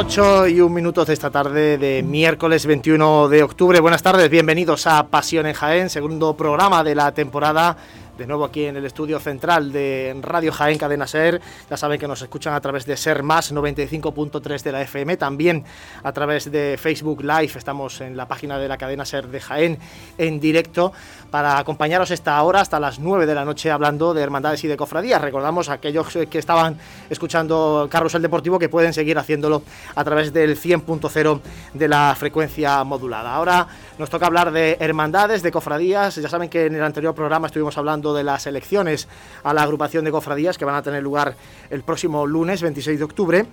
8 y un minuto de esta tarde de miércoles 21 de octubre. Buenas tardes, bienvenidos a Pasión en Jaén, segundo programa de la temporada de nuevo aquí en el estudio central de Radio Jaén Cadena Ser. Ya saben que nos escuchan a través de Ser Más 95.3 de la FM, también a través de Facebook Live. Estamos en la página de la cadena Ser de Jaén en directo para acompañaros esta hora hasta las 9 de la noche hablando de hermandades y de cofradías. Recordamos a aquellos que estaban escuchando Carrusel Deportivo que pueden seguir haciéndolo a través del 100.0 de la frecuencia modulada. Ahora nos toca hablar de hermandades, de cofradías. Ya saben que en el anterior programa estuvimos hablando de las elecciones a la agrupación de cofradías que van a tener lugar el próximo lunes 26 de octubre.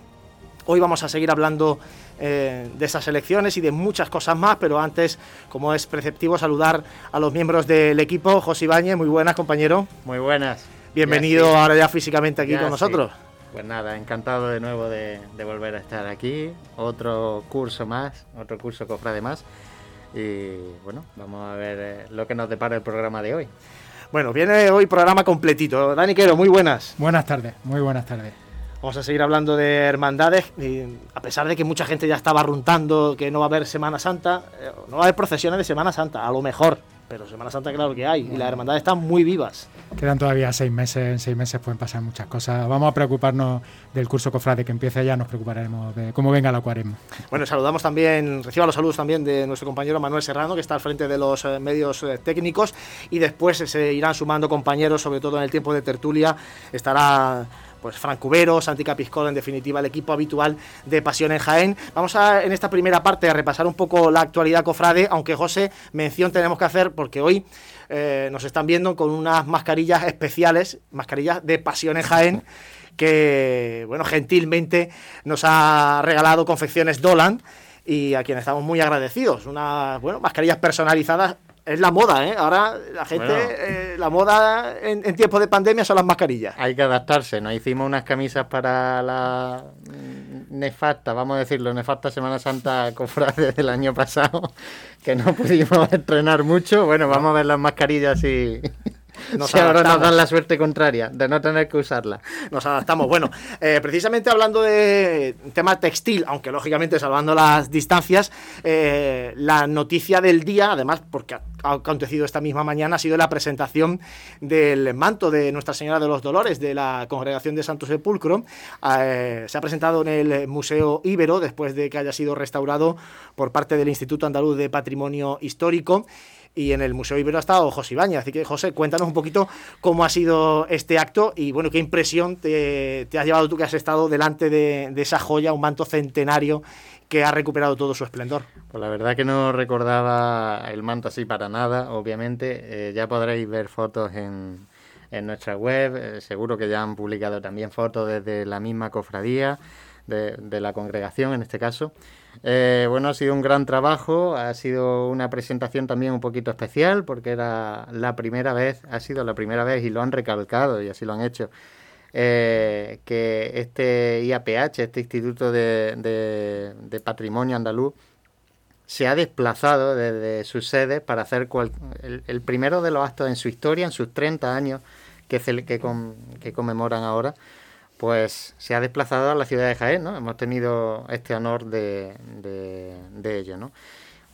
Hoy vamos a seguir hablando eh, de esas elecciones y de muchas cosas más, pero antes, como es preceptivo, saludar a los miembros del equipo. José Ibáñez, muy buenas, compañero. Muy buenas. Bienvenido ahora ya físicamente aquí con nosotros. Pues nada, encantado de nuevo de, volver a estar aquí. Otro curso más, otro curso cofrade más. Y bueno, vamos a ver eh, lo que nos depara el programa de hoy. Bueno, viene hoy programa completito. Dani Quero, muy buenas. Buenas tardes, muy buenas tardes. Vamos a seguir hablando de hermandades, y a pesar de que mucha gente ya estaba runtando que no va a haber Semana Santa, eh, no va a haber procesiones de Semana Santa, a lo mejor, pero Semana Santa claro que hay, y las hermandades están muy vivas. Quedan todavía seis meses, en seis meses pueden pasar muchas cosas. Vamos a preocuparnos del curso cofrade que empiece ya, nos preocuparemos de cómo venga la cuaresma. Bueno, saludamos también, reciba los saludos también de nuestro compañero Manuel Serrano, que está al frente de los eh, medios eh, técnicos, y después se irán sumando compañeros, sobre todo en el tiempo de tertulia, estará pues Frank Cubero, Santi Capiscola, en definitiva el equipo habitual de Pasión en Jaén. Vamos a en esta primera parte a repasar un poco la actualidad cofrade, aunque José, mención tenemos que hacer porque hoy eh, nos están viendo con unas mascarillas especiales, mascarillas de Pasión en Jaén que bueno, gentilmente nos ha regalado confecciones Dolan y a quien estamos muy agradecidos. Unas bueno, mascarillas personalizadas es la moda, ¿eh? Ahora la gente, eh, la moda en, en tiempos de pandemia son las mascarillas. Hay que adaptarse, nos hicimos unas camisas para la nefasta, vamos a decirlo, nefasta Semana Santa cofrade del año pasado, que no pudimos entrenar mucho. Bueno, vamos a ver las mascarillas y... Nos si ahora nos dan la suerte contraria de no tener que usarla. Nos adaptamos. Bueno, eh, precisamente hablando de tema textil, aunque lógicamente salvando las distancias, eh, la noticia del día, además, porque ha acontecido esta misma mañana, ha sido la presentación del manto de Nuestra Señora de los Dolores de la Congregación de Santo Sepulcro. Eh, se ha presentado en el Museo Ibero después de que haya sido restaurado por parte del Instituto Andaluz de Patrimonio Histórico y en el Museo Ibero ha estado José Ibañez. Así que, José, cuéntanos un poquito cómo ha sido este acto y, bueno, qué impresión te, has llevado tú que has estado delante de, esa joya, un manto centenario que ha recuperado todo su esplendor. Pues la verdad que no recordaba el manto así para nada, obviamente. Eh, ya podréis ver fotos en, nuestra web, eh, seguro que ya han publicado también fotos desde la misma cofradía, de, de la congregación en este caso. Eh, bueno, ha sido un gran trabajo, ha sido una presentación también un poquito especial porque era la primera vez, ha sido la primera vez y lo han recalcado y así lo han hecho, eh, que este IAPH, este Instituto de, Patrimonio Andaluz, se ha desplazado desde su sede para hacer el, primero de los actos en su historia, en sus 30 años que conmemoran ahora, pues se ha desplazado a la ciudad de Jaén, ¿no? Hemos tenido este honor de, de, ello, ¿no?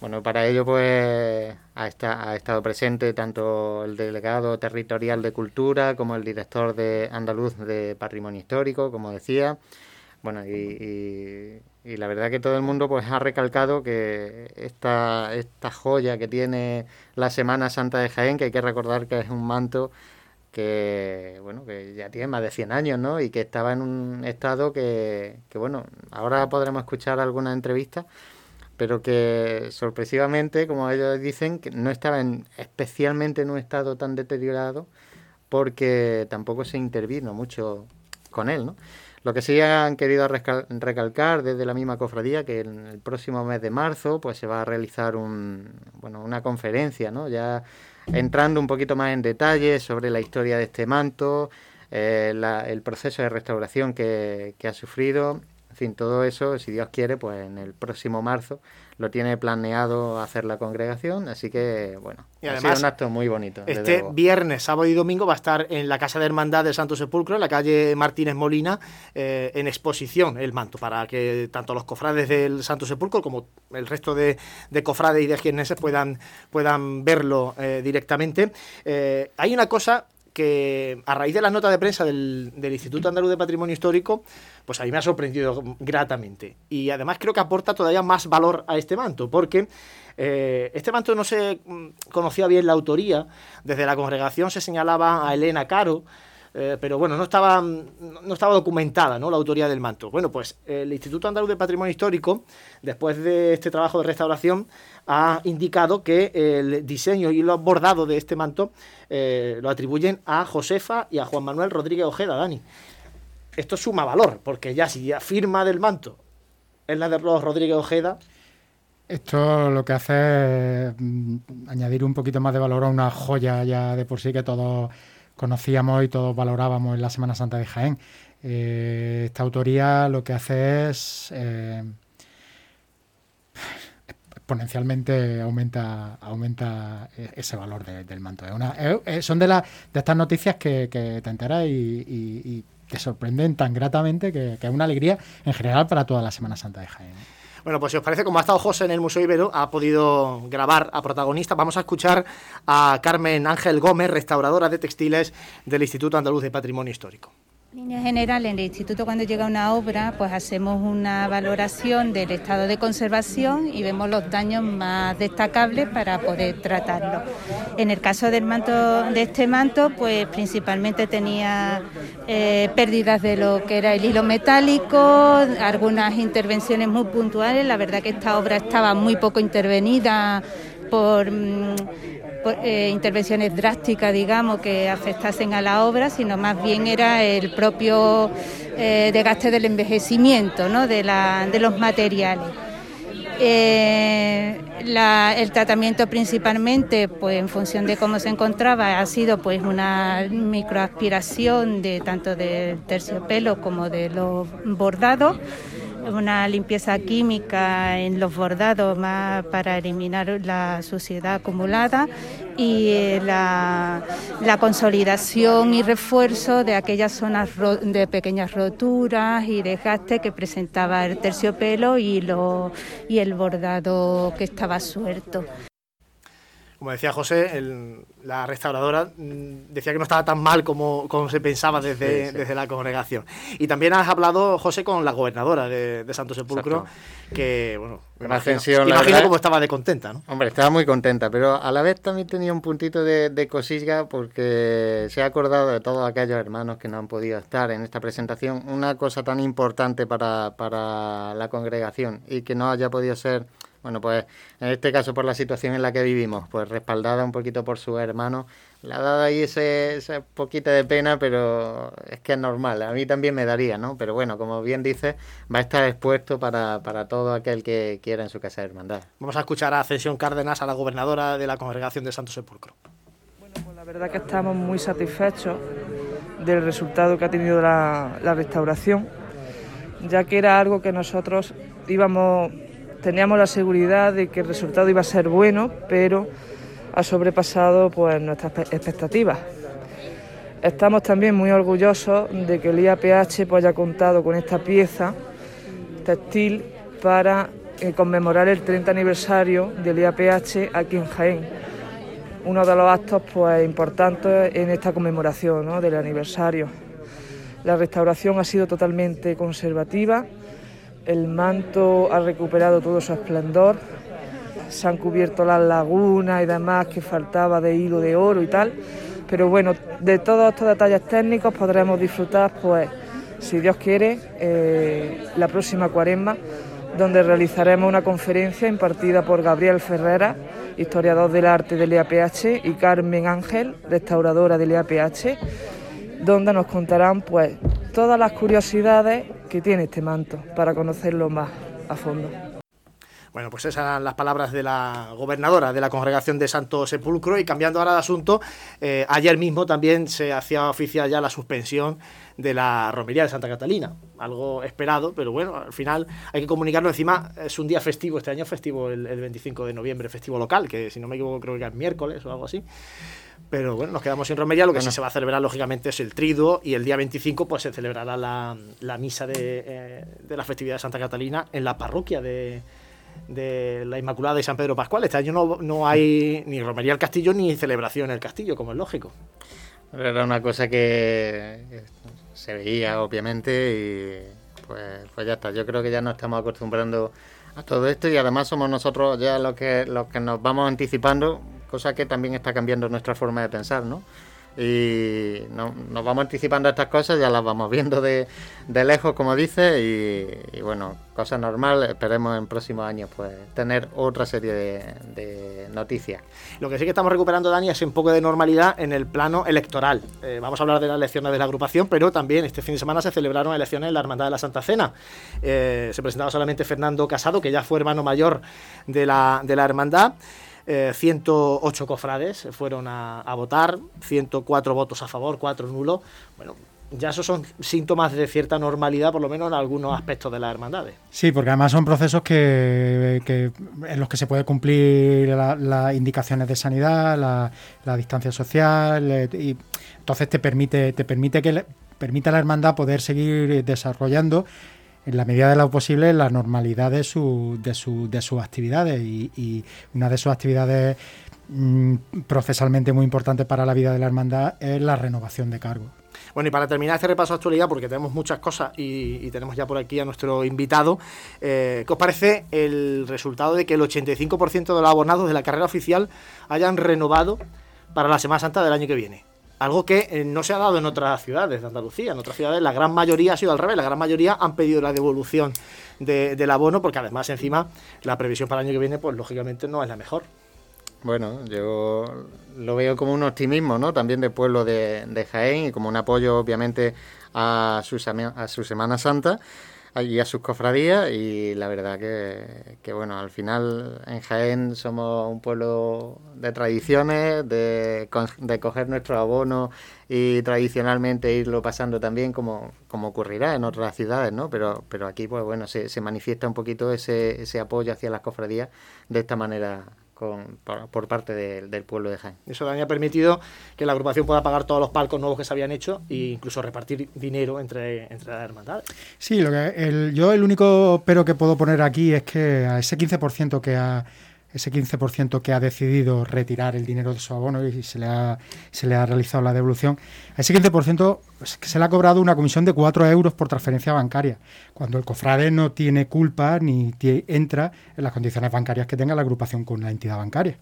Bueno, para ello pues ha, ha, estado presente tanto el delegado territorial de Cultura como el director de andaluz de Patrimonio Histórico, como decía. Bueno, y, la verdad que todo el mundo pues ha recalcado que esta, esta joya que tiene la Semana Santa de Jaén, que hay que recordar que es un manto que bueno que ya tiene más de 100 años ¿no? y que estaba en un estado que, que bueno ahora podremos escuchar alguna entrevista pero que sorpresivamente, como ellos dicen, que no estaba en, especialmente en un estado tan deteriorado porque tampoco se intervino mucho con él, ¿no? Lo que sí han querido recalcar desde la misma cofradía que en el próximo mes de marzo pues se va a realizar un, bueno, una conferencia, ¿no? Ya entrando un poquito más en detalle sobre la historia de este manto, eh, el proceso de restauración que, que ha sufrido en fin, todo eso, si Dios quiere, pues en el próximo marzo lo tiene planeado hacer la congregación, así que bueno, y ha sido un acto muy bonito. Este viernes, sábado y domingo va a estar en la Casa de Hermandad del Santo Sepulcro, en la calle Martínez Molina, eh, en exposición el manto, para que tanto los cofrades del Santo Sepulcro como el resto de, cofrades y de quienes puedan, puedan verlo eh, directamente. Eh, hay una cosa que a raíz de las notas de prensa del, Instituto Andaluz de Patrimonio Histórico, pues a mí me ha sorprendido gratamente. Y además creo que aporta todavía más valor a este manto, porque eh, este manto no se mm, conocía bien la autoría. Desde la congregación se señalaba a Elena Caro, eh, pero bueno, no estaba, no estaba documentada ¿no? la autoría del manto. Bueno, pues el Instituto Andaluz de Patrimonio Histórico, después de este trabajo de restauración, ha indicado que el diseño y los bordados de este manto eh, lo atribuyen a Josefa y a Juan Manuel Rodríguez Ojeda, Dani. Esto suma valor, porque ya si ya firma del manto es la de Rodríguez Ojeda, esto lo que hace es mm, añadir un poquito más de valor a una joya ya de por sí que todos conocíamos y todos valorábamos en la Semana Santa de Jaén. Eh, esta autoría lo que hace es eh, exponencialmente aumenta aumenta ese valor del manto. son de, las de estas noticias que, te enteras y, te sorprenden tan gratamente que, que es una alegría en general para toda la Semana Santa de Jaén. Bueno, pues si os parece, como ha estado José en el Museo Ibero, ha podido grabar a protagonistas. Vamos a escuchar a Carmen Ángel Gómez, restauradora de textiles del Instituto Andaluz de Patrimonio Histórico. Línea general, en el instituto cuando llega una obra, pues hacemos una valoración del estado de conservación y vemos los daños más destacables para poder tratarlo. En el caso del manto, de este manto, pues principalmente tenía eh, pérdidas de lo que era el hilo metálico, algunas intervenciones muy puntuales. La verdad que esta obra estaba muy poco intervenida por mm, eh, intervenciones drásticas, digamos, que afectasen a la obra, sino más bien era el propio eh, desgaste del envejecimiento ¿no? de, la, de los materiales. Eh, el tratamiento principalmente, pues en función de cómo se encontraba, ha sido pues una microaspiración de tanto del terciopelo como de los bordados una limpieza química en los bordados más para eliminar la suciedad acumulada y eh, la, consolidación y refuerzo de aquellas zonas de pequeñas roturas y desgaste que presentaba el terciopelo y, lo, y el bordado que estaba suelto como decía José, la restauradora mm, decía que no estaba tan mal como, como se pensaba desde, desde la congregación. Y también has hablado, José, con la gobernadora de, Santo Sepulcro, que, bueno, me imagino, cómo estaba de contenta, ¿no? Hombre, estaba muy contenta, pero a la vez también tenía un puntito de, de porque se ha acordado de todos aquellos hermanos que no han podido estar en esta presentación, una cosa tan importante para, para la congregación y que no haya podido ser bueno, pues en este caso por la situación en la que vivimos, pues respaldada un poquito por su hermano, le ha dado ahí ese, ese poquito de pena, pero es que es normal, a mí también me daría, ¿no? Pero bueno, como bien dice, va a estar expuesto para, para todo aquel que quiera en su casa de hermandad. Vamos a escuchar a Ascensión Cárdenas, a la gobernadora de la Congregación de Santo Sepulcro. Bueno, pues la verdad que estamos muy satisfechos del resultado que ha tenido la, la restauración, ya que era algo que nosotros íbamos teníamos la seguridad de que el resultado iba a ser bueno, pero ha sobrepasado pues, nuestras expectativas. Estamos también muy orgullosos de que el IAPH pues, haya contado con esta pieza textil para eh, conmemorar el 30 aniversario del IAPH aquí en Jaén. Uno de los actos pues, importantes en esta conmemoración del aniversario. La restauración ha sido totalmente conservativa, el manto ha recuperado todo su esplendor, se han cubierto las lagunas y demás que faltaba de hilo de oro y tal, pero bueno, de todos estos detalles técnicos podremos disfrutar, pues, si Dios quiere, eh, la próxima cuaresma, donde realizaremos una conferencia impartida por Gabriel Ferrera, historiador del arte del IAPH, y Carmen Ángel, restauradora del IAPH, donde nos contarán pues todas las curiosidades que tiene este manto para conocerlo más a fondo. Bueno, pues esas eran las palabras de la gobernadora de la Congregación de Santo Sepulcro y cambiando ahora de asunto, eh, ayer mismo también se hacía oficial ya la suspensión de la romería de Santa Catalina, algo esperado, pero bueno, al final hay que comunicarlo, encima es un día festivo, este año festivo el, el 25 de noviembre, festivo local, que si no me equivoco creo que es miércoles o algo así. Pero bueno, nos quedamos sin romería. Lo que sí se va a celebrar, lógicamente, es el triduo. Y el día 25, pues se celebrará la, la misa de, eh, de, la festividad de Santa Catalina en la parroquia de, de la Inmaculada de San Pedro Pascual. Este año no, no hay ni romería al castillo ni celebración en el castillo, como es lógico. Era una cosa que se veía, obviamente, y pues, pues ya está. Yo creo que ya nos estamos acostumbrando a todo esto y además somos nosotros ya los que, los que nos vamos anticipando cosa que también está cambiando nuestra forma de pensar, ¿no? Y no, nos vamos anticipando a estas cosas, ya las vamos viendo de, de lejos, como dice, y, y, bueno, cosa normal, esperemos en próximos años pues tener otra serie de, de, noticias. Lo que sí que estamos recuperando, Dani, es un poco de normalidad en el plano electoral. Eh, vamos a hablar de las elecciones de la agrupación, pero también este fin de semana se celebraron elecciones en la Hermandad de la Santa Cena. Eh, se presentaba solamente Fernando Casado, que ya fue hermano mayor de la, de la hermandad. Eh, 108 cofrades fueron a, votar, 104 votos a favor, 4 nulos. Bueno, ya esos son síntomas de cierta normalidad, por lo menos en algunos aspectos de las hermandades. Sí, porque además son procesos que, que en los que se puede cumplir las la indicaciones de sanidad, la, la distancia social, eh, y entonces te permite, te permite que permite a la hermandad poder seguir desarrollando en la medida de lo posible la normalidad de, su, de, su, de sus actividades y, una de sus actividades mmm, procesalmente muy importante para la vida de la hermandad es la renovación de cargos. Bueno, y para terminar este repaso de actualidad, porque tenemos muchas cosas y, y tenemos ya por aquí a nuestro invitado, eh, ¿qué os parece el resultado de que el 85% de los abonados de la carrera oficial hayan renovado para la Semana Santa del año que viene? Algo que eh, no se ha dado en otras ciudades de Andalucía. En otras ciudades la gran mayoría ha sido al revés. La gran mayoría han pedido la devolución de, del abono porque además encima la previsión para el año que viene pues lógicamente no es la mejor. Bueno, yo lo veo como un optimismo, ¿no? También del pueblo de, de Jaén y como un apoyo, obviamente, a su, a su Semana Santa y a sus cofradías y la verdad que, que, bueno, al final en Jaén somos un pueblo de tradiciones, de, de coger nuestro abono y tradicionalmente irlo pasando también como, como ocurrirá en otras ciudades, ¿no? Pero, pero aquí, pues bueno, se, se manifiesta un poquito ese, ese apoyo hacia las cofradías de esta manera con, por, por, parte de, del pueblo de Jaén. Eso también ha permitido que la agrupación pueda pagar todos los palcos nuevos que se habían hecho e incluso repartir dinero entre, entre las hermandades. Sí, lo que el, yo el único pero que puedo poner aquí es que a ese 15% que ha ese 15% que ha decidido retirar el dinero de su abono y se le ha, se le ha realizado la devolución, a ese 15% se le ha cobrado una comisión de 4 euros por transferencia bancaria, cuando el cofrade no tiene culpa ni entra en las condiciones bancarias que tenga la agrupación con la entidad bancaria.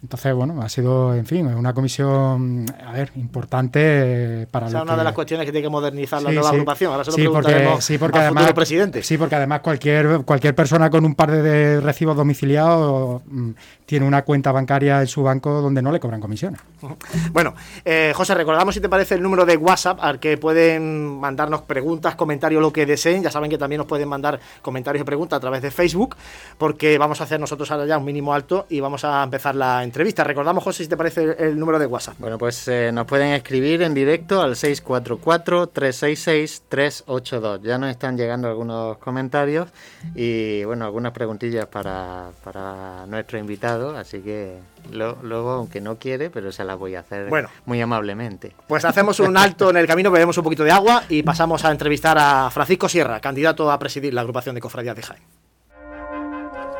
Entonces, bueno, ha sido, en fin, una comisión, a ver, importante para o sea, lo una que... de las cuestiones que tiene que modernizar la nueva sí. agrupación. Ahora se lo sí, preguntaremos porque, sí, porque al además, presidente. Sí, porque además cualquier, cualquier persona con un par de, de recibos domiciliados mmm, tiene una cuenta bancaria en su banco donde no le cobran comisiones. Bueno, eh, José, recordamos si te parece el número de WhatsApp al que pueden mandarnos preguntas, comentarios, lo que deseen. Ya saben que también nos pueden mandar comentarios y preguntas a través de Facebook, porque vamos a hacer nosotros ahora ya un mínimo alto y vamos a empezar la entrevista. Recordamos, José, si te parece el, número de WhatsApp. Bueno, pues eh, nos pueden escribir en directo al 644-366-382. Ya nos están llegando algunos comentarios y, bueno, algunas preguntillas para, para nuestro invitado, así que lo, luego, aunque no quiere, pero se las voy a hacer bueno, muy amablemente. Pues hacemos un alto en el camino, bebemos un poquito de agua y pasamos a entrevistar a Francisco Sierra, candidato a presidir la agrupación de cofradías de Jaén.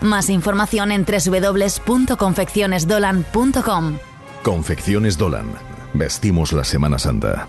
Más información en www.confeccionesdolan.com. Confecciones Dolan. Vestimos la Semana Santa.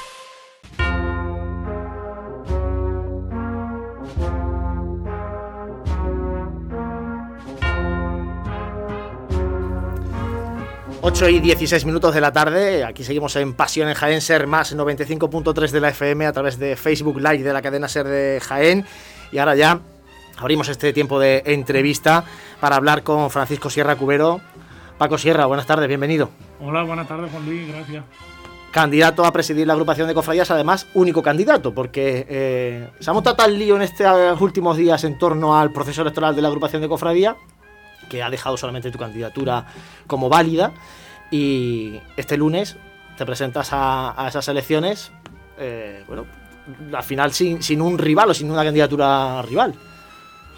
8 y 16 minutos de la tarde, aquí seguimos en Pasión en Jaén, Ser más 95.3 de la FM a través de Facebook Live de la cadena Ser de Jaén. Y ahora ya abrimos este tiempo de entrevista para hablar con Francisco Sierra Cubero. Paco Sierra, buenas tardes, bienvenido. Hola, buenas tardes Juan Luis, gracias. Candidato a presidir la agrupación de cofradías, además único candidato, porque eh, se ha montado tal lío en estos últimos días en torno al proceso electoral de la agrupación de cofradía que ha dejado solamente tu candidatura como válida. Y este lunes te presentas a, esas elecciones, eh, bueno, al final sin, sin un rival o sin una candidatura rival.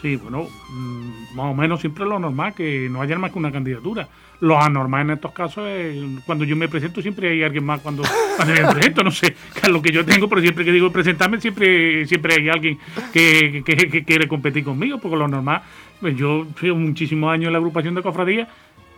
Sí, bueno, mm, más o menos siempre lo normal, que no haya más que una candidatura. Lo anormal en estos casos es cuando yo me presento, siempre hay alguien más cuando, me presento. No sé lo que yo tengo, pero siempre que digo presentarme, siempre, siempre hay alguien que, quiere competir conmigo, porque lo normal, pues yo fui muchísimos años en la agrupación de cofradías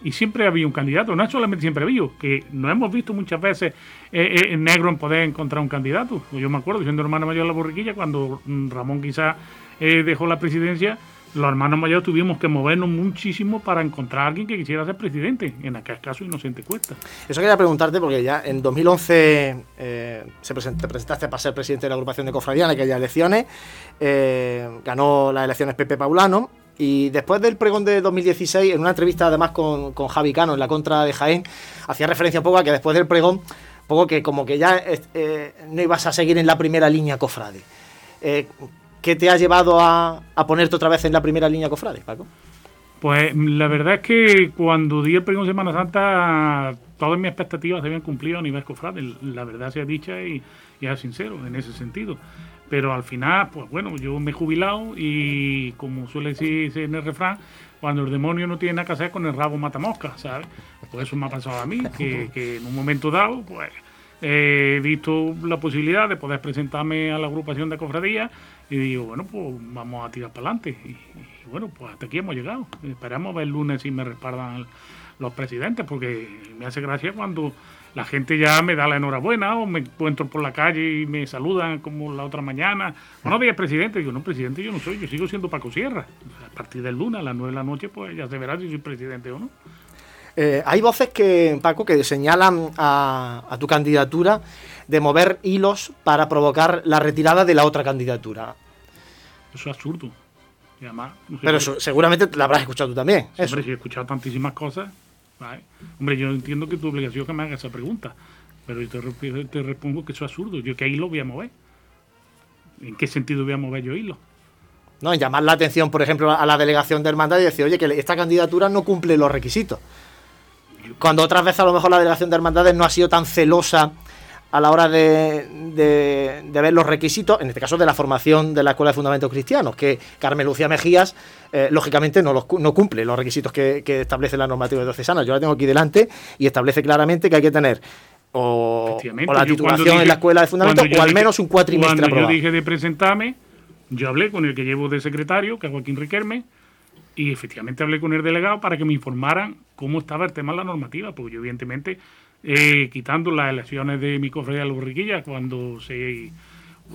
y siempre había un candidato, no es solamente siempre había, que no hemos visto muchas veces eh, eh, negro en poder encontrar un candidato. Yo me acuerdo, siendo hermano mayor de la borriquilla, cuando mm, Ramón quizá eh, dejó la presidencia, los hermanos mayores tuvimos que movernos muchísimo para encontrar a alguien que quisiera ser presidente, en aquel caso Inocente Cuesta. Eso quería preguntarte porque ya en 2011 eh, se te presentaste para ser presidente de la agrupación de cofradía en aquellas elecciones, eh, ganó las elecciones Pepe Paulano y después del pregón de 2016, en una entrevista además con, con Javi Cano en la contra de Jaén, hacía referencia un poco a que después del pregón, poco que como que ya no ibas a seguir en la primera línea cofrade. ¿Qué te ha llevado a, ponerte otra vez en la primera línea cofrade, Paco? Pues la verdad es que cuando di el pregón Semana Santa, todas mis expectativas se habían cumplido a nivel cofrade. La verdad sea dicha y, y es sincero en ese sentido. Pero al final, pues bueno, yo me he jubilado y como suele decirse en el refrán, cuando el demonio no tiene nada que hacer con el rabo mata mosca, ¿sabes? Pues eso me ha pasado a mí, que, que en un momento dado, pues he visto la posibilidad de poder presentarme a la agrupación de cofradías y digo, bueno, pues vamos a tirar para adelante. Y, bueno, pues hasta aquí hemos llegado. Esperamos ver el lunes si me respaldan los presidentes, porque me hace gracia cuando la gente ya me da la enhorabuena o me encuentro por la calle y me saludan como la otra mañana. Buenos días, presidente. Digo, no, presidente yo no soy, yo sigo siendo Paco Sierra. A partir del lunes, a las nueve de la noche, pues ya se verá si soy presidente o no. Eh, hay voces que, Paco, que señalan a, tu candidatura de mover hilos para provocar la retirada de la otra candidatura. Eso es absurdo. Pero seguramente la habrás escuchado tú también. Hombre, he escuchado tantísimas cosas. Hombre, yo entiendo que tu obligación es que me hagas esa pregunta. Pero yo te, te respondo que eso es absurdo. Yo que hilo voy a mover. ¿En qué sentido voy a mover yo hilo? No, en llamar la atención, por ejemplo, a la delegación del mandato y decir, oye, que esta candidatura no cumple los requisitos. Cuando otras veces a lo mejor la delegación de hermandades no ha sido tan celosa a la hora de, de, ver los requisitos, en este caso de la formación de la Escuela de Fundamentos Cristianos, que Carmen Lucía Mejías, eh, lógicamente, no, los, no cumple los requisitos que, establece la normativa diocesana. Yo la tengo aquí delante y establece claramente que hay que tener o, la titulación en la Escuela de Fundamentos o al menos un cuatrimestre Cuando yo dije de presentarme, yo hablé con el que llevo de secretario, que es Joaquín Riquelme, y efectivamente hablé con el delegado para que me informaran cómo estaba el tema de la normativa, porque yo evidentemente, eh, quitando las elecciones de mi cofradía de la borriquilla, cuando se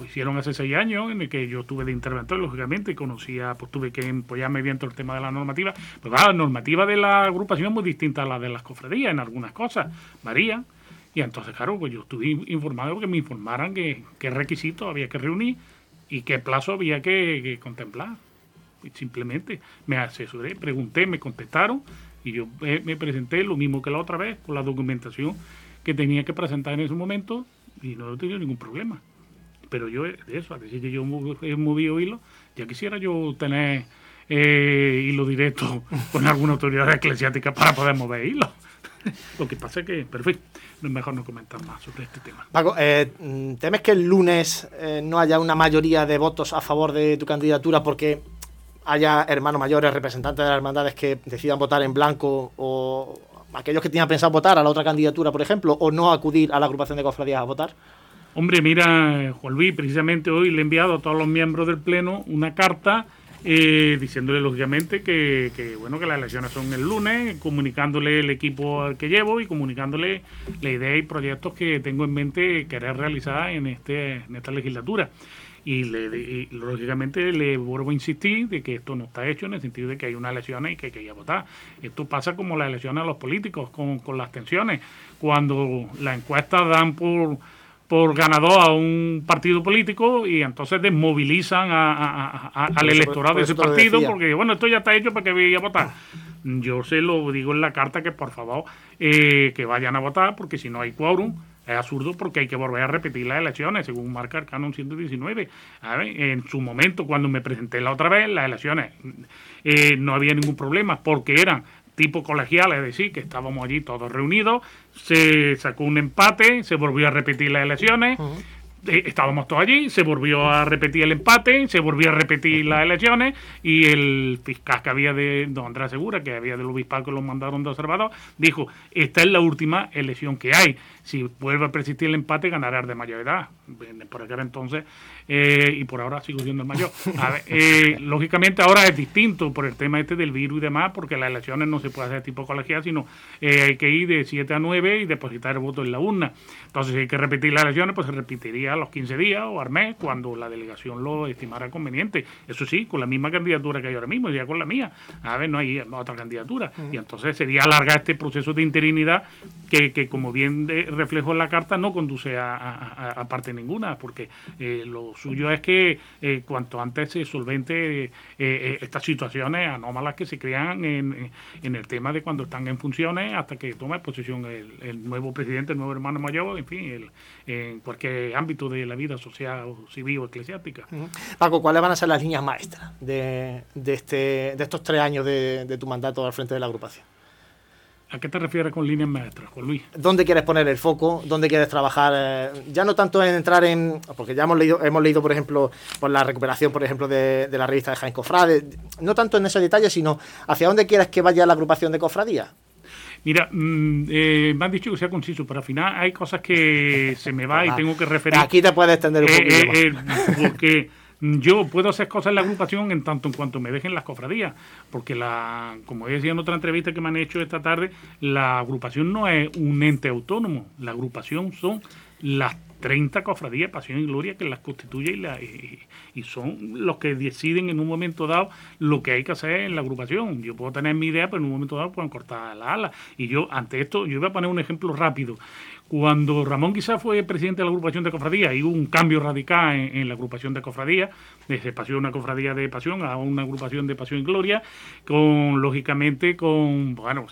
hicieron hace seis años, en el que yo estuve de interventor, lógicamente, conocía, pues tuve que apoyarme bien todo el tema de la normativa. Pues va, la normativa de la agrupación es muy distinta a la de las cofradías en algunas cosas, varían. Y entonces, claro, pues yo estuve informado que me informaran qué requisitos había que reunir y qué plazo había que, contemplar. Simplemente me asesoré, pregunté, me contestaron y yo me presenté lo mismo que la otra vez, con la documentación que tenía que presentar en ese momento y no he tenido ningún problema. Pero yo, eso, a decir que yo he movido hilo, ya quisiera yo tener eh, hilo directo con alguna autoridad eclesiástica para poder mover hilo. Lo que pasa es que, perfecto, es mejor no comentar más sobre este tema. Paco, eh, ¿temes que el lunes eh, no haya una mayoría de votos a favor de tu candidatura porque haya hermanos mayores, representantes de las hermandades que decidan votar en blanco o aquellos que tenían pensado votar a la otra candidatura, por ejemplo, o no acudir a la agrupación de cofradías a votar? Hombre, mira, Juan Luis, precisamente hoy le he enviado a todos los miembros del Pleno una carta eh, diciéndole lógicamente que, bueno que las elecciones son el lunes, comunicándole el equipo al que llevo y comunicándole la idea y proyectos que tengo en mente querer realizar en este en esta legislatura. Y, le, lógicamente le vuelvo a insistir de que esto no está hecho en el sentido de que hay unas elecciones y que hay que ir a votar. Esto pasa como las elecciones a los políticos, con, con las tensiones. Cuando las encuestas dan por por ganador a un partido político y entonces desmovilizan al electorado de ese partido porque, bueno, esto ya está hecho para que vaya a votar. Yo se lo digo en la carta que por favor eh, que vayan a votar porque si no hay quórum es absurdo porque hay que volver a repetir las elecciones según marca el canon 119. en su momento, cuando me presenté la otra vez, las elecciones eh, no había ningún problema porque eran tipo colegial, es decir, que estábamos allí todos reunidos, se sacó un empate, se volvió a repetir las elecciones, eh, estábamos todos allí, se volvió a repetir el empate, se volvió a repetir las elecciones y el fiscal que había de don Andrés Segura, que había del obispado que lo mandaron de observador, dijo, esta es la última elección que hay, si vuelve a persistir el empate ganará el de mayor edad. Por aquel entonces eh, y por ahora sigo siendo el mayor. Eh, lógicamente ahora es distinto por el tema este del virus y demás, porque las elecciones no se puede hacer tipo colegial, sino eh, hay que ir de 7 a 9 y depositar el voto en la urna. Entonces, si hay que repetir las elecciones, pues se repetiría a los 15 días o al mes, cuando la delegación lo estimara conveniente. Eso sí, con la misma candidatura que hay ahora mismo, ya con la mía. A ver, no hay otra candidatura. Y entonces sería alargar este proceso de interinidad que, como bien reflejo en la carta, no conduce a, parte ninguna, porque los suyo es que eh, cuanto antes se solvente eh, eh, estas situaciones anómalas que se crean en, en, el tema de cuando están en funciones hasta que tome posición el, nuevo presidente, el nuevo hermano mayor, en fin, en cualquier ámbito de la vida social, civil o eclesiástica. Paco, ¿cuáles van a ser las líneas maestras de, de, este, de estos tres años de, de tu mandato al frente de la agrupación? ¿A qué te refieres con líneas maestras, Juan Luis? ¿Dónde quieres poner el foco? ¿Dónde quieres trabajar? Eh, ya no tanto en entrar en... Porque ya hemos leído, hemos leído por ejemplo, por la recuperación, por ejemplo, de, la revista de Jaén Cofrade. No tanto en ese detalle, sino hacia dónde quieres que vaya la agrupación de cofradías. Mira, mm, eh, me han dicho que sea conciso, pero al final hay cosas que se me va y tengo que referir. Aquí te puedes extender un eh, poquito más. porque yo puedo hacer cosas en la agrupación en tanto en cuanto me dejen las cofradías, porque la, como decía en otra entrevista que me han hecho esta tarde, la agrupación no es un ente autónomo, la agrupación son las 30 cofradías, Pasión y Gloria que las constituye y, la, y, son los que deciden en un momento dado lo que hay que hacer en la agrupación. Yo puedo tener mi idea, pero en un momento dado pueden cortar la ala. Y yo, ante esto, yo voy a poner un ejemplo rápido. Cuando Ramón quizás fue presidente de la agrupación de cofradías hubo un cambio radical en, la agrupación de cofradías, desde pasión una cofradía de pasión a una agrupación de pasión y gloria, con lógicamente con, bueno,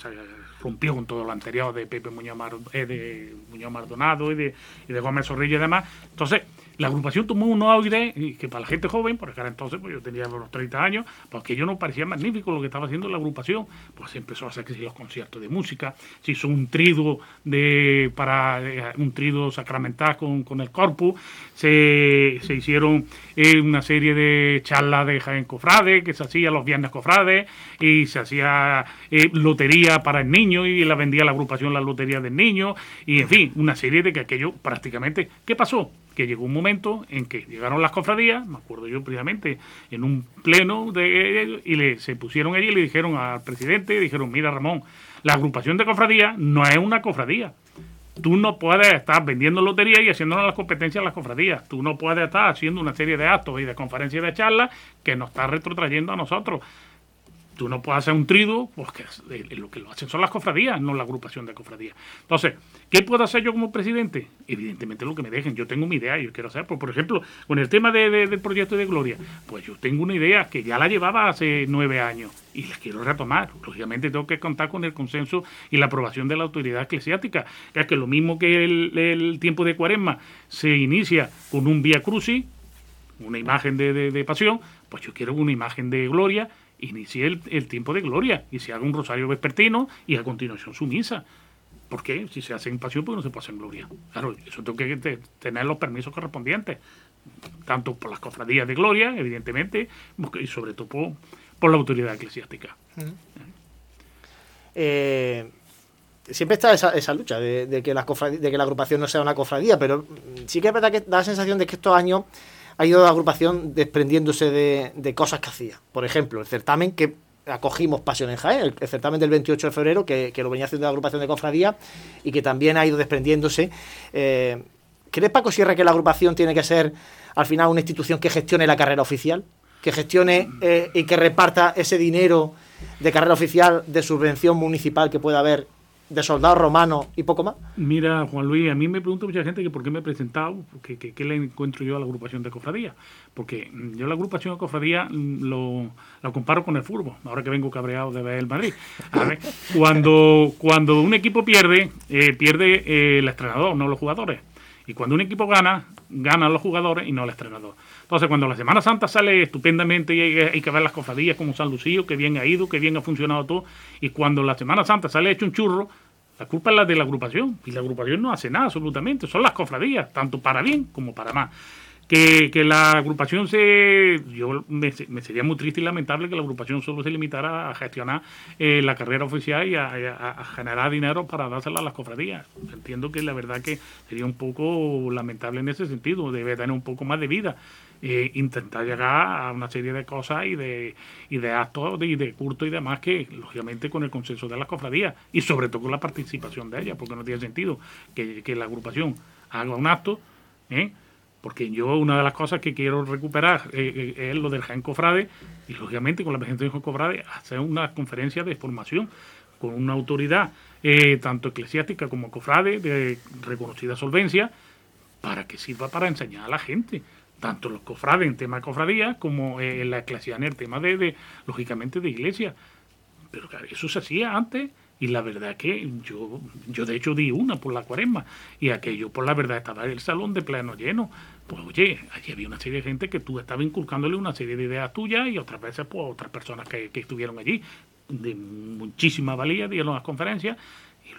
rompió con todo lo anterior de Pepe Muñoz, eh, de Muñoz Mardonado y de, y de Gómez Zorrillo y demás. Entonces, la agrupación tomó un aire que para la gente joven, porque ahora entonces pues yo tenía unos 30 años, pues que yo no parecía magnífico lo que estaba haciendo la agrupación, pues empezó a hacer los conciertos de música, se hizo un trido de para eh, un trido sacramental con, con el corpus, se, se hicieron eh, una serie de charlas de Jaén Cofrade, que se hacía los viernes cofrades, y se hacía eh, lotería para el niño, y la vendía la agrupación la lotería del niño, y en fin, una serie de que aquello prácticamente, ¿qué pasó? Que llegó un momento en que llegaron las cofradías, me acuerdo yo precisamente, en un pleno de y le, se pusieron allí y le dijeron al presidente, dijeron, mira Ramón, la agrupación de cofradías no es una cofradía. Tú no puedes estar vendiendo lotería y haciéndonos las competencias a las cofradías. Tú no puedes estar haciendo una serie de actos y de conferencias y de charlas que nos está retrotrayendo a nosotros. Tú no puedes hacer un trido, porque lo que lo hacen son las cofradías, no la agrupación de cofradías. Entonces, ¿qué puedo hacer yo como presidente? Evidentemente lo que me dejen. Yo tengo mi idea, yo quiero hacer. Por, por ejemplo, con el tema del proyecto de Gloria, pues yo tengo una idea que ya la llevaba hace nueve años y la quiero retomar. Lógicamente tengo que contar con el consenso y la aprobación de la autoridad eclesiástica. Es que lo mismo que el, tiempo de cuaresma se inicia con un vía crucis, una imagen de, de pasión, pues yo quiero una imagen de gloria inicie el, tiempo de gloria y se haga un rosario vespertino y a continuación su misa. ¿Por qué? Si se hace en pasión, pues no se puede hacer en gloria. Claro, eso tengo que tener los permisos correspondientes, tanto por las cofradías de gloria, evidentemente, y sobre todo por, la autoridad eclesiástica. Eh, siempre está esa, esa lucha de, que la de que la agrupación no sea una cofradía, pero sí que es verdad que da la sensación de que estos años ha ido la agrupación desprendiéndose de, cosas que hacía. Por ejemplo, el certamen que acogimos Pasión en Jaén, el, certamen del 28 de febrero, que, lo venía haciendo la agrupación de cofradía y que también ha ido desprendiéndose. Eh, ¿Crees, Paco Sierra, que la agrupación tiene que ser al final una institución que gestione la carrera oficial? Que gestione eh, y que reparta ese dinero de carrera oficial de subvención municipal que pueda haber de soldado romano y poco más? Mira, Juan Luis, a mí me pregunta mucha gente que por qué me he presentado, que, qué le encuentro yo a la agrupación de cofradía. Porque yo la agrupación de cofradía lo, comparo con el fútbol, ahora que vengo cabreado de ver el Madrid. A ver, cuando, cuando un equipo pierde, eh, pierde eh, el entrenador, no los jugadores. Y cuando un equipo gana, ganan los jugadores y no el entrenador. Entonces, cuando la Semana Santa sale estupendamente y hay, que ver las cofradías como San Lucío, que bien ha ido, que bien ha funcionado todo, y cuando la Semana Santa sale hecho un churro, la culpa es la de la agrupación, y la agrupación no hace nada absolutamente, son las cofradías, tanto para bien como para mal que, que la agrupación se. Yo me, sería muy triste y lamentable que la agrupación solo se limitara a gestionar eh, la carrera oficial y a, generar dinero para dársela a las cofradías. Entiendo que la verdad que sería un poco lamentable en ese sentido, debe tener un poco más de vida. Eh, intentar llegar a una serie de cosas y de, y de actos y de culto y demás que lógicamente con el consenso de las cofradías y sobre todo con la participación de ellas porque no tiene sentido que, que la agrupación haga un acto ¿eh? Porque yo una de las cosas que quiero recuperar eh, eh, es lo del Jaén Cofrade y lógicamente con la presencia de Jaén Cofrade hacer una conferencia de formación con una autoridad eh, tanto eclesiástica como cofrade de reconocida solvencia para que sirva para enseñar a la gente tanto los cofrades en tema de cofradía como en la eclesia en el tema de, de, lógicamente de iglesia. Pero claro eso se hacía antes y la verdad que yo, yo de hecho di una por la cuaresma y aquello por la verdad estaba el salón de pleno lleno. Pues oye, allí había una serie de gente que tú estabas inculcándole una serie de ideas tuyas y otras veces pues otras personas que, que estuvieron allí de muchísima valía dieron las conferencias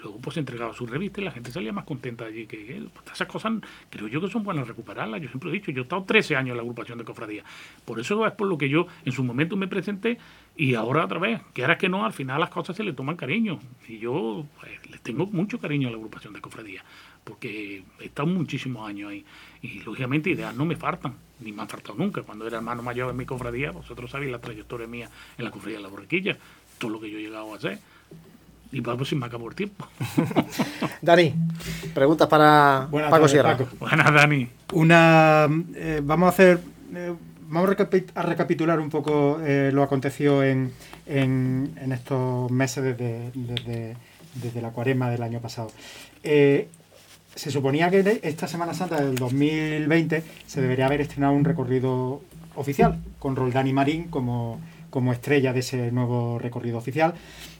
luego pues entregaba su revista y la gente salía más contenta allí que pues, esas cosas creo yo que son buenas recuperarlas yo siempre he dicho yo he estado 13 años en la agrupación de cofradía por eso es por lo que yo en su momento me presenté y ahora otra vez, que ahora que no, al final las cosas se le toman cariño. Y yo pues, le tengo mucho cariño a la agrupación de cofradía, porque he estado muchísimos años ahí. Y lógicamente ideas no me faltan, ni me han faltado nunca. Cuando era hermano mayor en mi cofradía, vosotros sabéis la trayectoria mía en la cofradía de la borriquilla, todo lo que yo he llegado a hacer. Y vamos si me acabó el tiempo. Dani, preguntas para Paco Sierra. Buenas, Dani. Una, eh, vamos a hacer eh, vamos a recapitular un poco eh, lo acontecido en, en, estos meses desde, desde, la cuaresma del año pasado. Eh, se suponía que esta Semana Santa del 2020 se debería haber estrenado un recorrido oficial, con Roldán y Marín como, como estrella de ese nuevo recorrido oficial,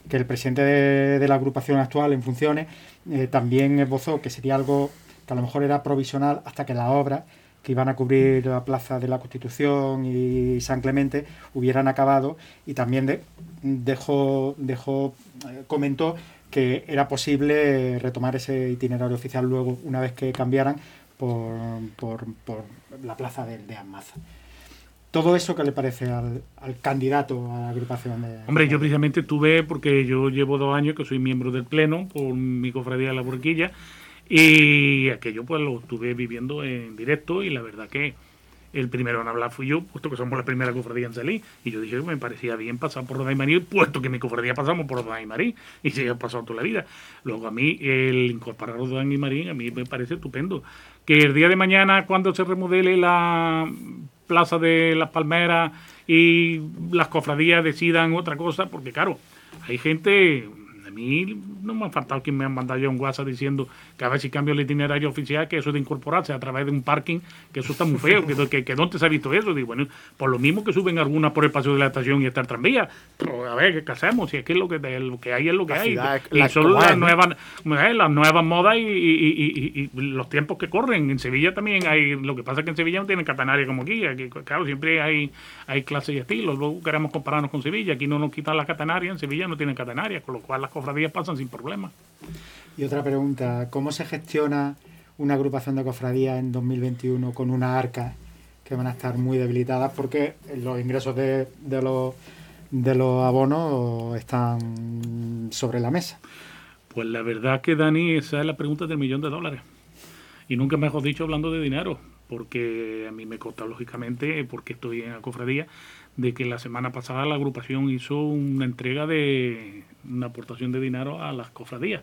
que el presidente de, la agrupación actual en funciones eh, también esbozó que sería algo que a lo mejor era provisional hasta que la obra que iban a cubrir la Plaza de la Constitución y San Clemente hubieran acabado y también dejó, dejó, eh, comentó que era posible retomar ese itinerario oficial luego, una vez que cambiaran, por, por, la plaza de, de Almaza. ¿Todo eso qué le parece al, candidato a la agrupación? De... Hombre, yo precisamente tuve, porque yo llevo dos años que soy miembro del Pleno por mi cofradía de la Burquilla, y aquello pues lo estuve viviendo en directo y la verdad que el primero en hablar fui yo, puesto que somos la primera cofradía en salir. Y yo dije que me parecía bien pasar por Rodán y Marín, puesto que mi cofradía pasamos por Rodán y Marín. Y se ha pasado toda la vida. Luego a mí, el incorporar Rodán y Marín, a mí me parece estupendo. Que el día de mañana, cuando se remodele la plaza de las Palmeras y las cofradías decidan otra cosa, porque claro, hay gente a mí no me ha faltado quien me ha mandado yo un WhatsApp diciendo que a ver si cambio el itinerario oficial, que eso de incorporarse a través de un parking, que eso está muy feo, que, que, ¿dónde se ha visto eso? Digo, bueno, por lo mismo que suben algunas por el paseo de la estación y está el tranvía, pero a ver, ¿qué hacemos? Si es que lo que, lo que hay es lo que hay. y son las nuevas, eh, las nuevas modas y, los tiempos que corren. En Sevilla también hay, lo que pasa es que en Sevilla no tienen catenaria como aquí, claro, siempre hay, hay clases y estilos, luego queremos compararnos con Sevilla, aquí no nos quitan la catenaria, en Sevilla no tienen catenaria, con lo cual las cofradías pasan sin problema. Y otra pregunta, ¿cómo se gestiona una agrupación de cofradías en 2021 con una arca que van a estar muy debilitadas porque los ingresos de, de, los, de los abonos están sobre la mesa? Pues la verdad que Dani, esa es la pregunta del millón de dólares. Y nunca mejor dicho hablando de dinero, porque a mí me consta lógicamente, porque estoy en la cofradía, de que la semana pasada la agrupación hizo una entrega de una aportación de dinero a las cofradías.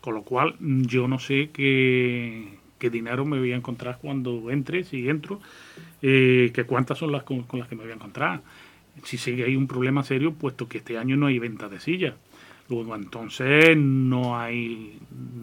Con lo cual yo no sé qué, dinero me voy a encontrar cuando entre, si entro, eh, que cuántas son las con, las que me voy a encontrar. Si sigue hay un problema serio, puesto que este año no hay venta de sillas. Luego entonces no hay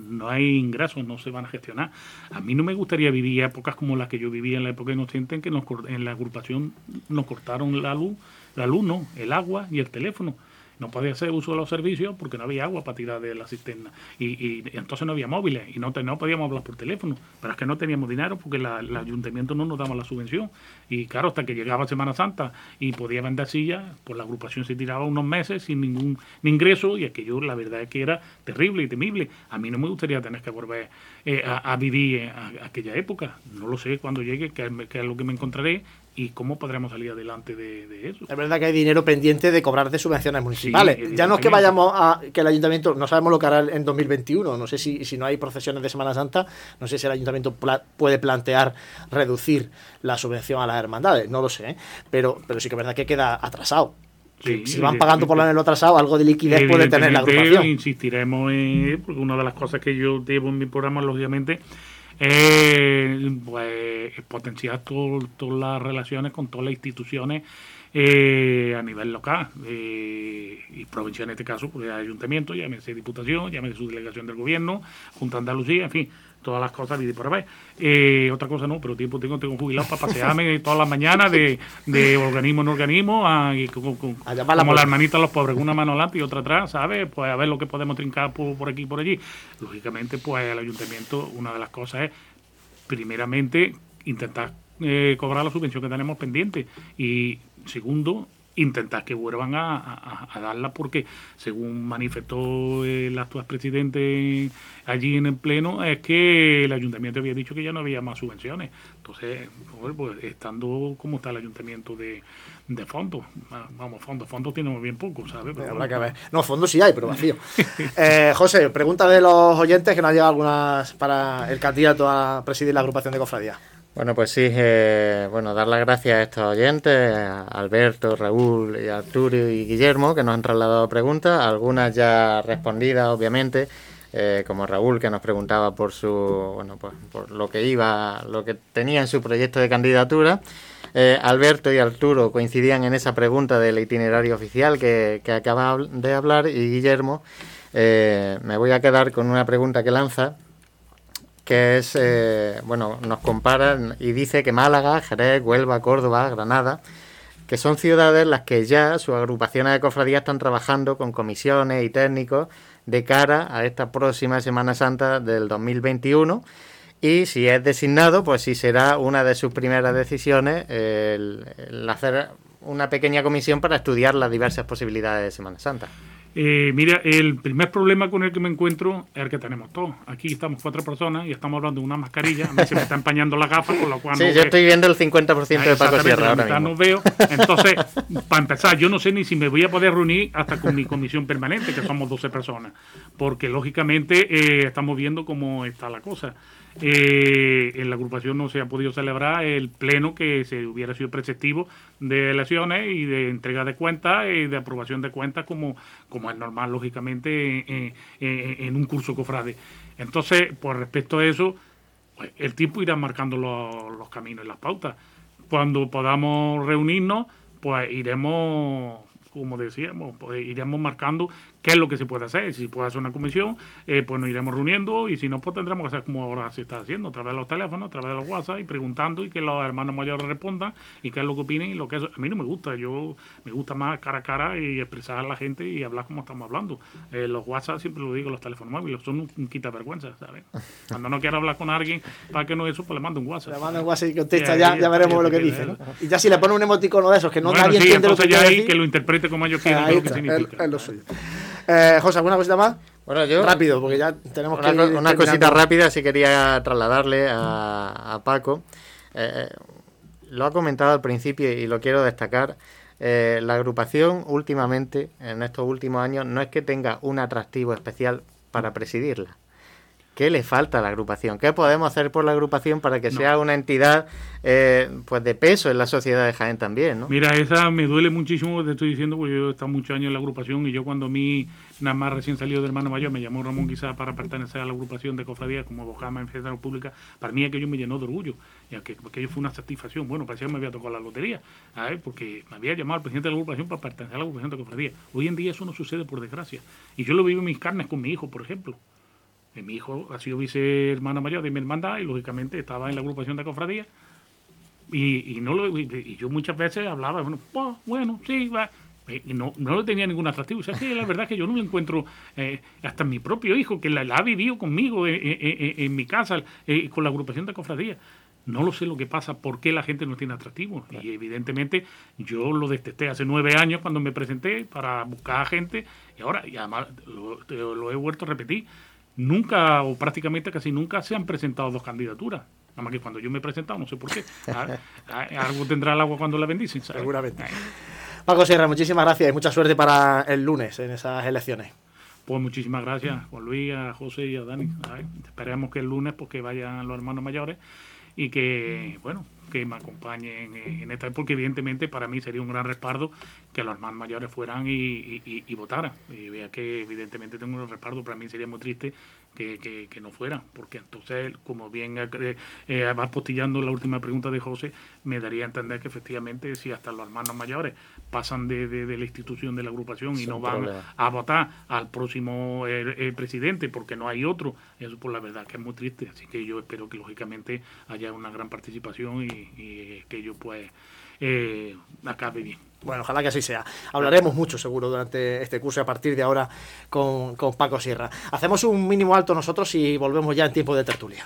no hay ingresos, no se van a gestionar. A mí no me gustaría vivir épocas como las que yo vivía en la época inocente en que nos, en la agrupación nos cortaron la luz, la luz no, el agua y el teléfono no podía hacer uso de los servicios porque no había agua para tirar de la cisterna. Y, entonces no había móviles y no, no podíamos hablar por teléfono. Pero es que no teníamos dinero porque el ayuntamiento no nos daba la subvención. Y claro, hasta que llegaba Semana Santa y podía vender sillas, pues la agrupación se tiraba unos meses sin ningún ingreso y aquello la verdad es que era terrible y temible. A mí no me gustaría tener que volver eh, a, vivir aquella época. No lo sé cuando llegue, qué es lo que me encontraré y cómo podremos salir adelante de, eso. Es verdad que hay dinero pendiente de cobrar de subvenciones municipales. ya no es que vayamos a que el ayuntamiento, no sabemos lo que hará en 2021, no sé si, si no hay procesiones de Semana Santa, no sé si el ayuntamiento puede plantear reducir la subvención a las hermandades, no lo sé, ¿eh? pero, pero sí que es verdad que queda atrasado. si van pagando por lo atrasado, algo de liquidez puede tener la agrupación. Insistiremos en, porque una de las cosas que yo llevo en mi programa, lógicamente, eh, pues, potenciar todas las relaciones con todas las instituciones eh, a nivel local eh, y provincia en este caso, pues ayuntamiento, llámese diputación, llámese su delegación del gobierno, Junta Andalucía, en fin, todas las cosas y por. Eh, otra cosa no, pero tiempo tengo, tengo jubilado para pasearme todas las mañanas de, de organismo en organismo, a, como la hermanita los pobres, una mano adelante y otra atrás, ¿sabes? Pues a ver lo que podemos trincar por, por aquí y por allí. Lógicamente, pues el ayuntamiento, una de las cosas es, primeramente, intentar eh, cobrar la subvención que tenemos pendiente y segundo, intentar que vuelvan a, darla porque según manifestó el actual presidente allí en el pleno es que el ayuntamiento había dicho que ya no había más subvenciones. Entonces pues, estando como está el ayuntamiento de, de fondos vamos fondos fondos tenemos bien poco ¿sabes? no fondos sí hay pero vacío. Eh, José pregunta de los oyentes que nos han llegado algunas para el candidato a presidir la agrupación de cofradías bueno, pues sí, eh, bueno, dar las gracias a estos oyentes, a Alberto, Raúl, y Arturo y Guillermo, que nos han trasladado preguntas, algunas ya respondidas, obviamente, eh, como Raúl, que nos preguntaba por su, bueno, pues, por lo que iba, lo que tenía en su proyecto de candidatura. Eh, Alberto y Arturo coincidían en esa pregunta del itinerario oficial que, que acaba de hablar y Guillermo, me voy a quedar con una pregunta que lanza que es, eh, bueno, nos compara y dice que Málaga, Jerez, Huelva, Córdoba, Granada, que son ciudades las que ya sus agrupaciones de cofradías están trabajando con comisiones y técnicos de cara a esta próxima Semana Santa del 2021 y si es designado, pues sí será una de sus primeras decisiones el hacer una pequeña comisión para estudiar las diversas posibilidades de Semana Santa. Eh, mira, el primer problema con el que me encuentro es el que tenemos todos. Aquí estamos cuatro personas y estamos hablando de una mascarilla. A mí se me está empañando la gafa, con lo cual. Sí, yo estoy viendo el 50% de Paco Sierra ahora mismo. no veo. Entonces, para empezar, yo no sé ni si me voy a poder reunir hasta con mi comisión permanente, que somos 12 personas. Porque, lógicamente, eh, estamos viendo cómo está la cosa. Eh, en la agrupación no se ha podido celebrar el pleno que se hubiera sido preceptivo de elecciones y de entrega de cuentas y de aprobación de cuentas como, como es normal, lógicamente, en, un curso cofrade. Entonces, por respecto a eso, pues, el tiempo irá marcando los, los caminos y las pautas. Cuando podamos reunirnos, pues iremos como decíamos, pues iremos marcando qué es lo que se puede hacer. Si puede hacer una comisión, eh, pues nos iremos reuniendo y si no, pues tendremos que hacer como ahora se está haciendo, a través de los teléfonos, a través de los WhatsApp y preguntando y que los hermanos mayores respondan y qué es lo que opinen y lo que es. A mí no me gusta, yo me gusta más cara a cara y expresar a la gente y hablar como estamos hablando. Eh, los WhatsApp, siempre lo digo, los teléfonos móviles son un, quita vergüenza, ¿sabes? Cuando no quiero hablar con alguien para que no eso, pues le mando un WhatsApp. Le mando un WhatsApp y contesta, ya, ya, veremos lo que dice. Y ya si le pone un emoticono de esos que no nadie entiende lo que ya ahí que lo interprete como ellos quieran, lo que significa. Es, lo suyo. Eh, José, ¿alguna cosita más? Bueno, yo. Rápido, porque ya tenemos una, que. una cosita rápida, si quería trasladarle a, Paco. Eh, lo ha comentado al principio y lo quiero destacar. Eh, la agrupación últimamente, en estos últimos años, no es que tenga un atractivo especial para presidirla. ¿Qué le falta a la agrupación? ¿Qué podemos hacer por la agrupación para que sea una entidad eh, pues de peso en la sociedad de Jaén también? ¿no? Mira, esa me duele muchísimo, te estoy diciendo, porque yo he estado muchos años en la agrupación y yo cuando a mí, nada más recién salido de hermano mayor, me llamó Ramón quizás para pertenecer a la agrupación de cofradías como Bojama en Fiesta Pública, para mí aquello me llenó de orgullo, y que aquello fue una satisfacción. Bueno, parecía que me había tocado la lotería, porque me había llamado el presidente de la agrupación para pertenecer a la agrupación de cofradías. Hoy en día eso no sucede por desgracia. Y yo lo vivo en mis carnes con mi hijo, por ejemplo mi hijo ha sido vice hermano mayor de mi hermandad y lógicamente estaba en la agrupación de cofradía. Y, no lo, y yo muchas veces hablaba, bueno, pues, bueno sí, va. Y no, no tenía ningún atractivo. O sea, que la verdad es que yo no lo encuentro, eh, hasta mi propio hijo, que la, ha vivido conmigo en, mi casa, eh, con la agrupación de cofradía. No lo sé lo que pasa, por qué la gente no tiene atractivo. Y evidentemente yo lo detesté hace nueve años cuando me presenté para buscar a gente y ahora, y además lo, lo he vuelto a repetir, nunca o prácticamente casi nunca se han presentado dos candidaturas. Nada más que cuando yo me he presentado, no sé por qué. Ah, ah, algo tendrá el agua cuando la bendicen. Seguramente. Paco Sierra, muchísimas gracias y mucha suerte para el lunes en esas elecciones. Pues muchísimas gracias, Juan Luis, a José y a Dani. Esperemos que el lunes pues, que vayan los hermanos mayores y que, bueno, que me acompañen en esta, porque evidentemente para mí sería un gran respaldo que los hermanos mayores fueran y, votaran. Y vea que evidentemente tengo un respaldo, para mí sería muy triste que, que, no fuera, porque entonces, como bien eh, eh, vas postillando la última pregunta de José, me daría a entender que efectivamente si hasta los hermanos mayores pasan de, de, la institución de la agrupación y no van a votar al próximo eh, presidente porque no hay otro, eso por la verdad que es muy triste, así que yo espero que lógicamente haya una gran participación y, y que ello pues acabe bien. Bueno, ojalá que así sea. Hablaremos mucho seguro durante este curso y a partir de ahora con, con Paco Sierra. Hacemos un mínimo alto nosotros y volvemos ya en tiempo de tertulia.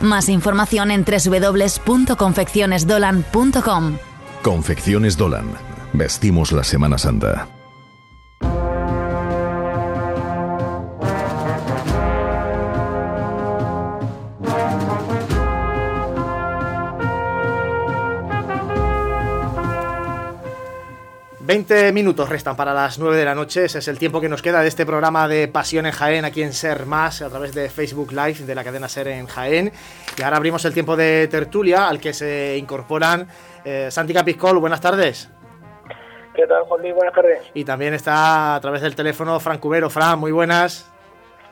Más información en www.confeccionesdolan.com. Confecciones Dolan. Vestimos la Semana Santa. 20 minutos restan para las 9 de la noche. Ese es el tiempo que nos queda de este programa de Pasión en Jaén aquí en Ser Más a través de Facebook Live de la cadena Ser en Jaén. Y ahora abrimos el tiempo de tertulia al que se incorporan eh, Santi Capiscol. Buenas tardes. ¿Qué tal, Juan Buenas tardes. Y también está a través del teléfono Fran Cubero. Fran, muy buenas.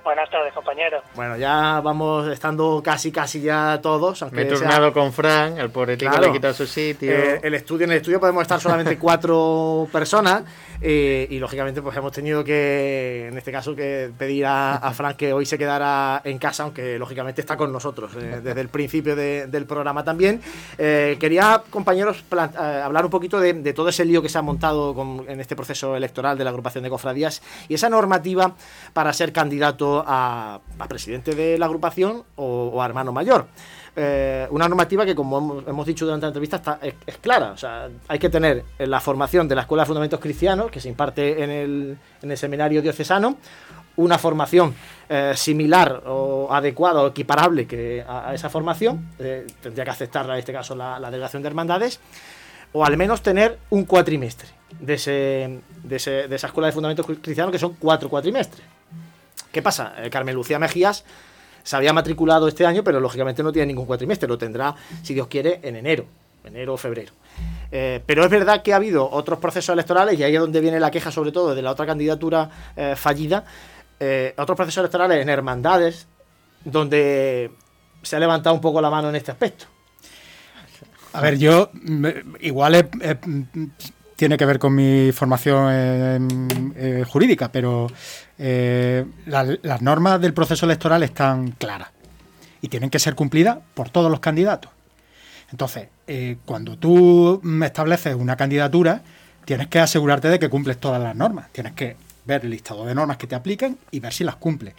Buenas tardes, compañeros. Bueno, ya vamos estando casi, casi ya todos. Me he turnado con Fran, el pobre tío le he quitado su sitio. Eh, el estudio, en el estudio podemos estar solamente cuatro personas eh, y lógicamente pues hemos tenido que, en este caso, que pedir a, a Fran que hoy se quedara en casa, aunque lógicamente está con nosotros eh, desde el principio del programa también. quería, compañeros, hablar un poquito de, todo ese lío que se ha montado en este proceso electoral de la agrupación de cofradías y esa normativa para ser candidato a, presidente de la agrupación o, a hermano mayor. Eh, una normativa que, como hemos, dicho durante la entrevista, es, clara. O sea, hay que tener la formación de la Escuela de Fundamentos Cristianos, que se imparte en el, en el seminario diocesano, una formación eh, similar o adecuada o equiparable que a, esa formación, eh, tendría que aceptarla en este caso la, delegación de hermandades, o al menos tener un cuatrimestre de, ese, de esa Escuela de Fundamentos Cristianos, que son cuatro cuatrimestres. ¿Qué pasa? Eh, Carmen Lucía Mejías se había matriculado este año, pero lógicamente no tiene ningún cuatrimestre, lo tendrá, si Dios quiere, en enero, enero o febrero. Eh, pero es verdad que ha habido otros procesos electorales, y ahí es donde viene la queja, sobre todo de la otra candidatura eh, fallida, otros procesos electorales en hermandades, donde se ha levantado un poco la mano en este aspecto. A ver, yo igual tiene que ver con mi formación jurídica, pero eh, las normas del proceso electoral están claras y tienen que ser cumplidas por todos los candidatos. Entonces, eh, cuando tú estableces una candidatura, tienes que asegurarte de que cumples todas las normas. Tienes que ver el listado de normas que te aplican y ver si las cumples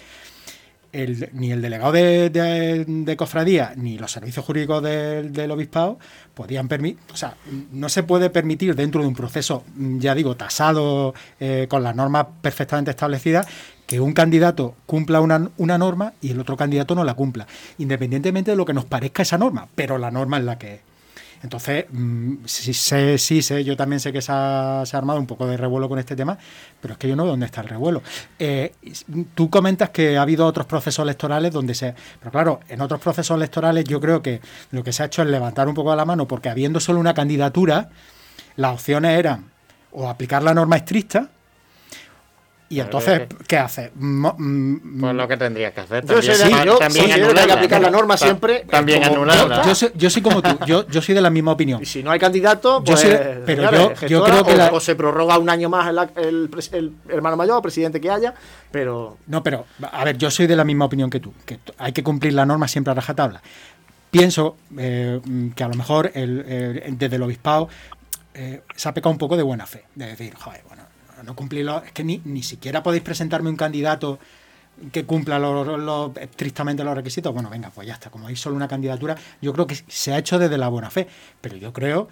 ni el delegado de, cofradía ni los servicios jurídicos del, obispado podían permitir, o sea, no se puede permitir dentro de un proceso, ya digo, tasado eh, con las normas perfectamente establecidas, que un candidato cumpla una, una, norma y el otro candidato no la cumpla, independientemente de lo que nos parezca esa norma, pero la norma es la que. Entonces, mm, sí sé, sí sé, yo también sé que se ha, armado un poco de revuelo con este tema, pero es que yo no veo dónde está el revuelo. Eh, tú comentas que ha habido otros procesos electorales donde se... Pero claro, en otros procesos electorales yo creo que lo que se ha hecho es levantar un poco la mano, porque habiendo solo una candidatura, las opciones eran o aplicar la norma estricta, y entonces, ¿qué hace? Mm, pues lo que tendrías que hacer. También, yo, también hay que aplicar la norma siempre. También anularla. Yo, yo, soy como tú, yo, yo soy de la misma opinión. Y si no hay candidato, pues. pero yo, yo, creo que. O, se prorroga un año más el, el, hermano mayor o presidente que haya, pero. No, pero, a ver, yo soy de la misma opinión que tú, que hay que cumplir la norma siempre a rajatabla. Pienso eh, que a lo mejor el, desde el obispado eh, se ha pecado un poco de buena fe. De decir, joder, bueno no cumplirlo, es que ni, ni siquiera podéis presentarme un candidato que cumpla lo, estrictamente los requisitos, bueno, venga, pues ya está, como hay solo una candidatura, yo creo que se ha hecho desde la buena fe, pero yo creo,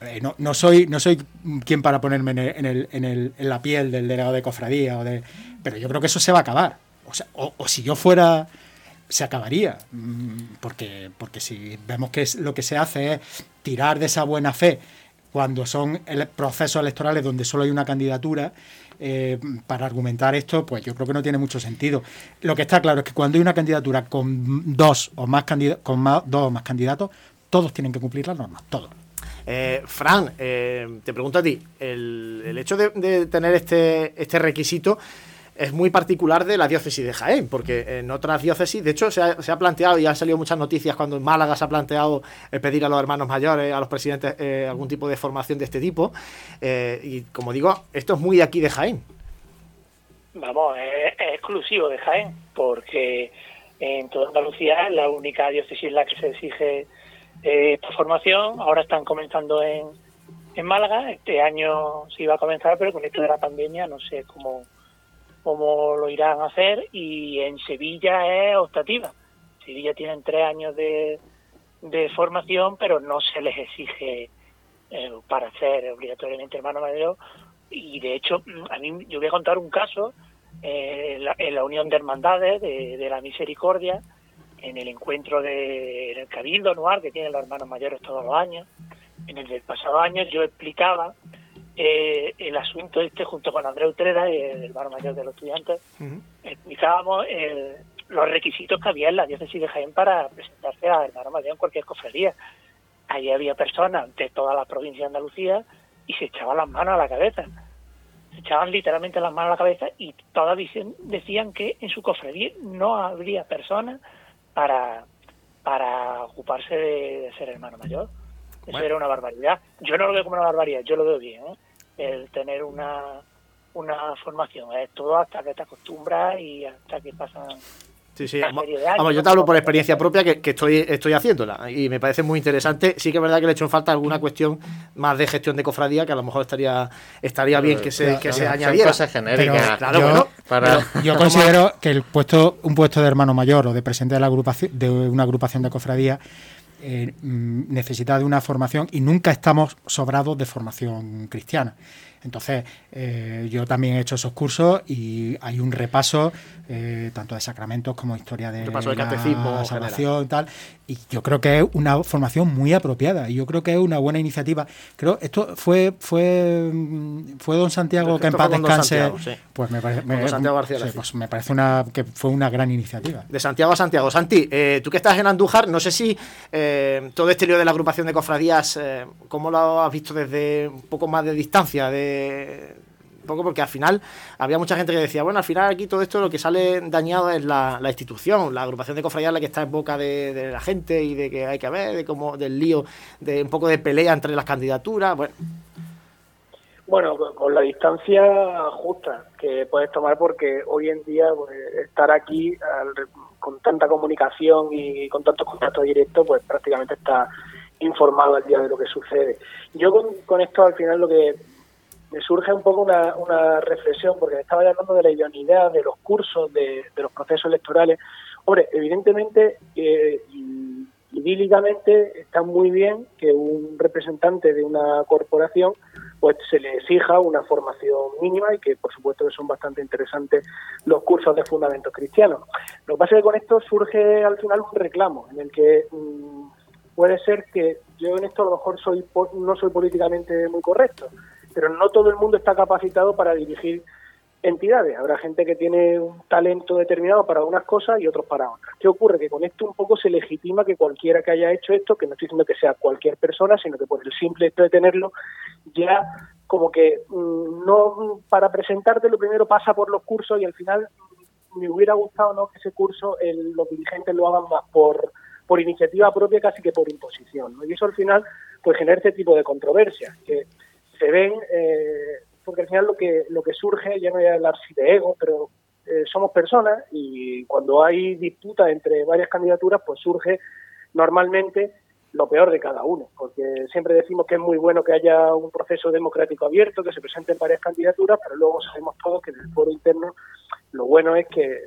eh, no, no, soy no soy quien para ponerme en, el, en, el, en, la piel del delegado de cofradía, o de, pero yo creo que eso se va a acabar, o, o, si yo fuera, se acabaría, mm, porque, porque si vemos que es, lo que se hace es tirar de esa buena fe, cuando son procesos electorales donde solo hay una candidatura, eh, para argumentar esto, pues yo creo que no tiene mucho sentido. Lo que está claro es que cuando hay una candidatura con dos o más, con dos o más candidatos, todos tienen que cumplir las normas, todos. Eh, Fran, eh, te pregunto a ti, el, hecho de, de, tener este, este requisito es muy particular de la diócesis de Jaén, porque en otras diócesis, de hecho, se ha, planteado y han salido muchas noticias cuando en Málaga se ha planteado eh, pedir a los hermanos mayores, a los presidentes, eh, algún tipo de formación de este tipo. Eh, y como digo, esto es muy de aquí de Jaén. Vamos, es, exclusivo de Jaén, porque en toda Andalucía es la única diócesis en la que se exige esta formación. Ahora están comenzando en, en Málaga, este año se iba a comenzar, pero con esto de la pandemia no sé cómo cómo lo irán a hacer y en Sevilla es optativa. Sevilla tienen tres años de, de formación, pero no se les exige eh, para ser obligatoriamente hermano mayor y de hecho a mí yo voy a contar un caso eh, en, la, Unión de Hermandades de, la Misericordia en el encuentro de el Cabildo Anual que tienen los hermanos mayores todos los años en el del pasado año yo explicaba eh, el asunto este junto con Andrés Utrera, el bar mayor de los estudiantes, explicábamos los requisitos que había en la diócesis de Jaén para presentarse a hermano mayor en cualquier cofradía. Allí había personas de toda la provincia de Andalucía y se echaban las manos a la cabeza. Se echaban literalmente las manos a la cabeza y todas decían que en su cofradía no habría personas para, para ocuparse de, ser hermano mayor. Eso era una barbaridad. Yo no lo veo como una barbaridad, yo lo veo bien, ¿eh? el tener una, una formación. Es todo hasta que te acostumbras y hasta que pasan Sí, sí. Vamos, yo te hablo por experiencia propia que, estoy, estoy haciéndola y me parece muy interesante. Sí que es verdad que le he hecho en falta alguna cuestión más de gestión de cofradía que a lo mejor estaría estaría bien que se, que se añadiera. yo considero que el puesto un puesto de hermano mayor o de presidente de, la agrupación, de una agrupación de cofradía eh, mm, necesita de una formación y nunca estamos sobrados de formación cristiana. Entonces, eh, yo también he hecho esos cursos y hay un repaso eh, tanto de sacramentos como historia de, repaso de catecismo, salvación y tal. Y yo creo que es una formación muy apropiada y yo creo que es una buena iniciativa. Creo esto fue fue fue don Santiago que en paz descanse. Pues me parece, pues me parece una que fue una gran iniciativa. De Santiago a Santiago. Santi, eh, tú que estás en Andújar, no sé si todo este lío de la agrupación de cofradías, ¿cómo lo has visto desde un poco más de distancia? de un poco porque al final había mucha gente que decía, bueno, al final aquí todo esto lo que sale dañado es la, institución, la agrupación de cofradías la que está en boca de, la gente y de que hay que ver, de cómo, del lío, de un poco de pelea entre las candidaturas, bueno. Bueno, con la distancia justa que puedes tomar porque hoy en día pues, estar aquí con tanta comunicación y con tantos contactos directos, pues prácticamente está informado al día de lo que sucede. Yo con esto al final lo que me surge un poco una, reflexión, porque estaba hablando de la idoneidad de los cursos, de, los procesos electorales. Hombre, evidentemente, eh, idílicamente, está muy bien que un representante de una corporación pues se le exija una formación mínima y que por supuesto que son bastante interesantes los cursos de fundamentos cristianos. Lo que pasa es que con esto surge al final un reclamo en el que mm, puede ser que yo en esto a lo mejor soy no soy políticamente muy correcto, pero no todo el mundo está capacitado para dirigir entidades. Habrá gente que tiene un talento determinado para unas cosas y otros para otras. ¿Qué ocurre? Que con esto un poco se legitima que cualquiera que haya hecho esto, que no estoy diciendo que sea cualquier persona, sino que por el simple hecho de tenerlo, ya como que mm, no para presentarte lo primero pasa por los cursos y al final me hubiera gustado no que ese curso el, los dirigentes lo hagan más por por iniciativa propia casi que por imposición y eso al final pues genera este tipo de controversias que se ven, eh, porque al final lo que, lo que surge, ya no voy a hablar si de ego, pero eh, somos personas y cuando hay disputa entre varias candidaturas, pues surge normalmente lo peor de cada uno, porque siempre decimos que es muy bueno que haya un proceso democrático abierto, que se presenten varias candidaturas, pero luego sabemos todos que en el foro interno lo bueno es que,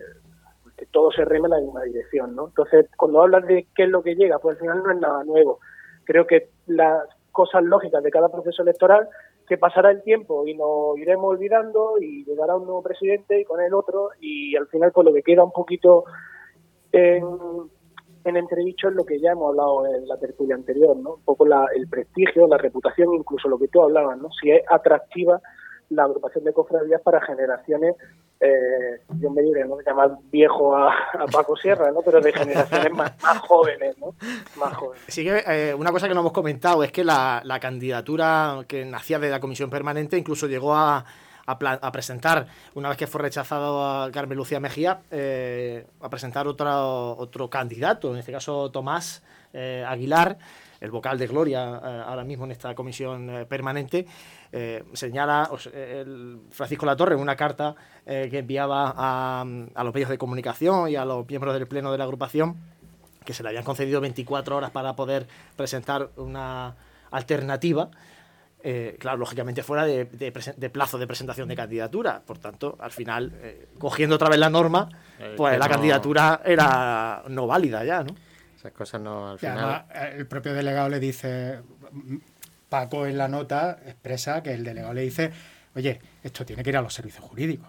que todo se reme en la misma dirección, ¿no? Entonces, cuando hablas de qué es lo que llega, pues al final no es nada nuevo. Creo que las cosas lógicas de cada proceso electoral que pasará el tiempo y nos iremos olvidando y llegará un nuevo presidente y con el otro y al final pues lo que queda un poquito en, en entredicho es lo que ya hemos hablado en la tertulia anterior, ¿no? Un poco la, el prestigio, la reputación, incluso lo que tú hablabas, ¿no? Si es atractiva la agrupación de cofradías para generaciones, eh, yo me ¿no? llamar viejo a, Paco Sierra, ¿no? Pero de generaciones más, jóvenes, ¿no? Más jóvenes. Sí que eh, una cosa que no hemos comentado es que la, candidatura que nacía de la comisión permanente incluso llegó a, a, presentar, una vez que fue rechazado a Carmen Lucía Mejía, eh, a presentar otro, otro candidato, en este caso Tomás Aguilar, el vocal de Gloria ahora mismo en esta comisión permanente, eh, señala el Francisco Latorre en una carta eh, que enviaba a, los medios de comunicación y a los miembros del pleno de la agrupación que se le habían concedido 24 horas para poder presentar una alternativa. Eh, claro, lógicamente fuera de, plazo de presentación de candidatura. Por tanto, al final, cogiendo otra vez la norma, pues la candidatura era no válida ya, ¿no? Esas cosas no, al final... el propio delegado le dice, Paco en la nota expresa que el delegado le dice, oye, esto tiene que ir a los servicios jurídicos.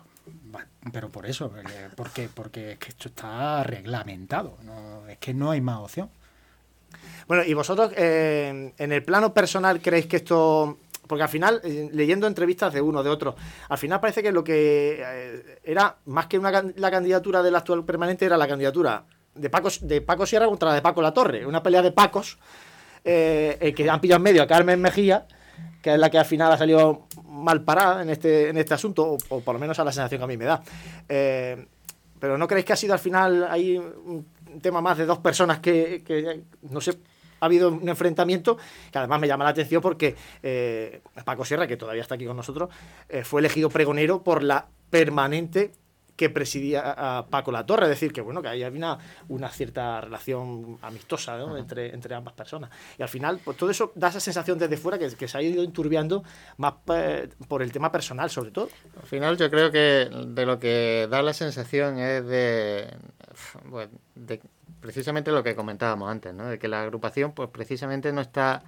Pero por eso, eh, porque, porque es que esto está reglamentado, es que no hay más opción. Bueno, y vosotros, eh, en el plano personal, ¿creéis que esto porque al final, eh, leyendo entrevistas de uno, de otro, al final parece que lo que era más que una, la candidatura del actual permanente era la candidatura de Paco, de Paco Sierra contra la de Paco La Torre, una pelea de Pacos eh, que han pillado en medio a Carmen Mejía que es la que al final ha salido mal parada en este, en este asunto, o, por lo menos a la sensación que a mí me da. Eh, pero ¿no creéis que ha sido al final hay un tema más de dos personas que, no sé, ha habido un enfrentamiento que además me llama la atención porque eh, Paco Sierra, que todavía está aquí con nosotros, fue elegido pregonero por la permanente que presidía a Paco La Torre, es decir, que bueno, que ahí había una, cierta relación amistosa entre, entre ambas personas. Y al final, pues todo eso da esa sensación desde fuera que, que se ha ido enturbiando más eh, por el tema personal, sobre todo. Al final, yo creo que de lo que da la sensación es de, de precisamente lo que comentábamos antes, ¿no? de que la agrupación, pues precisamente no está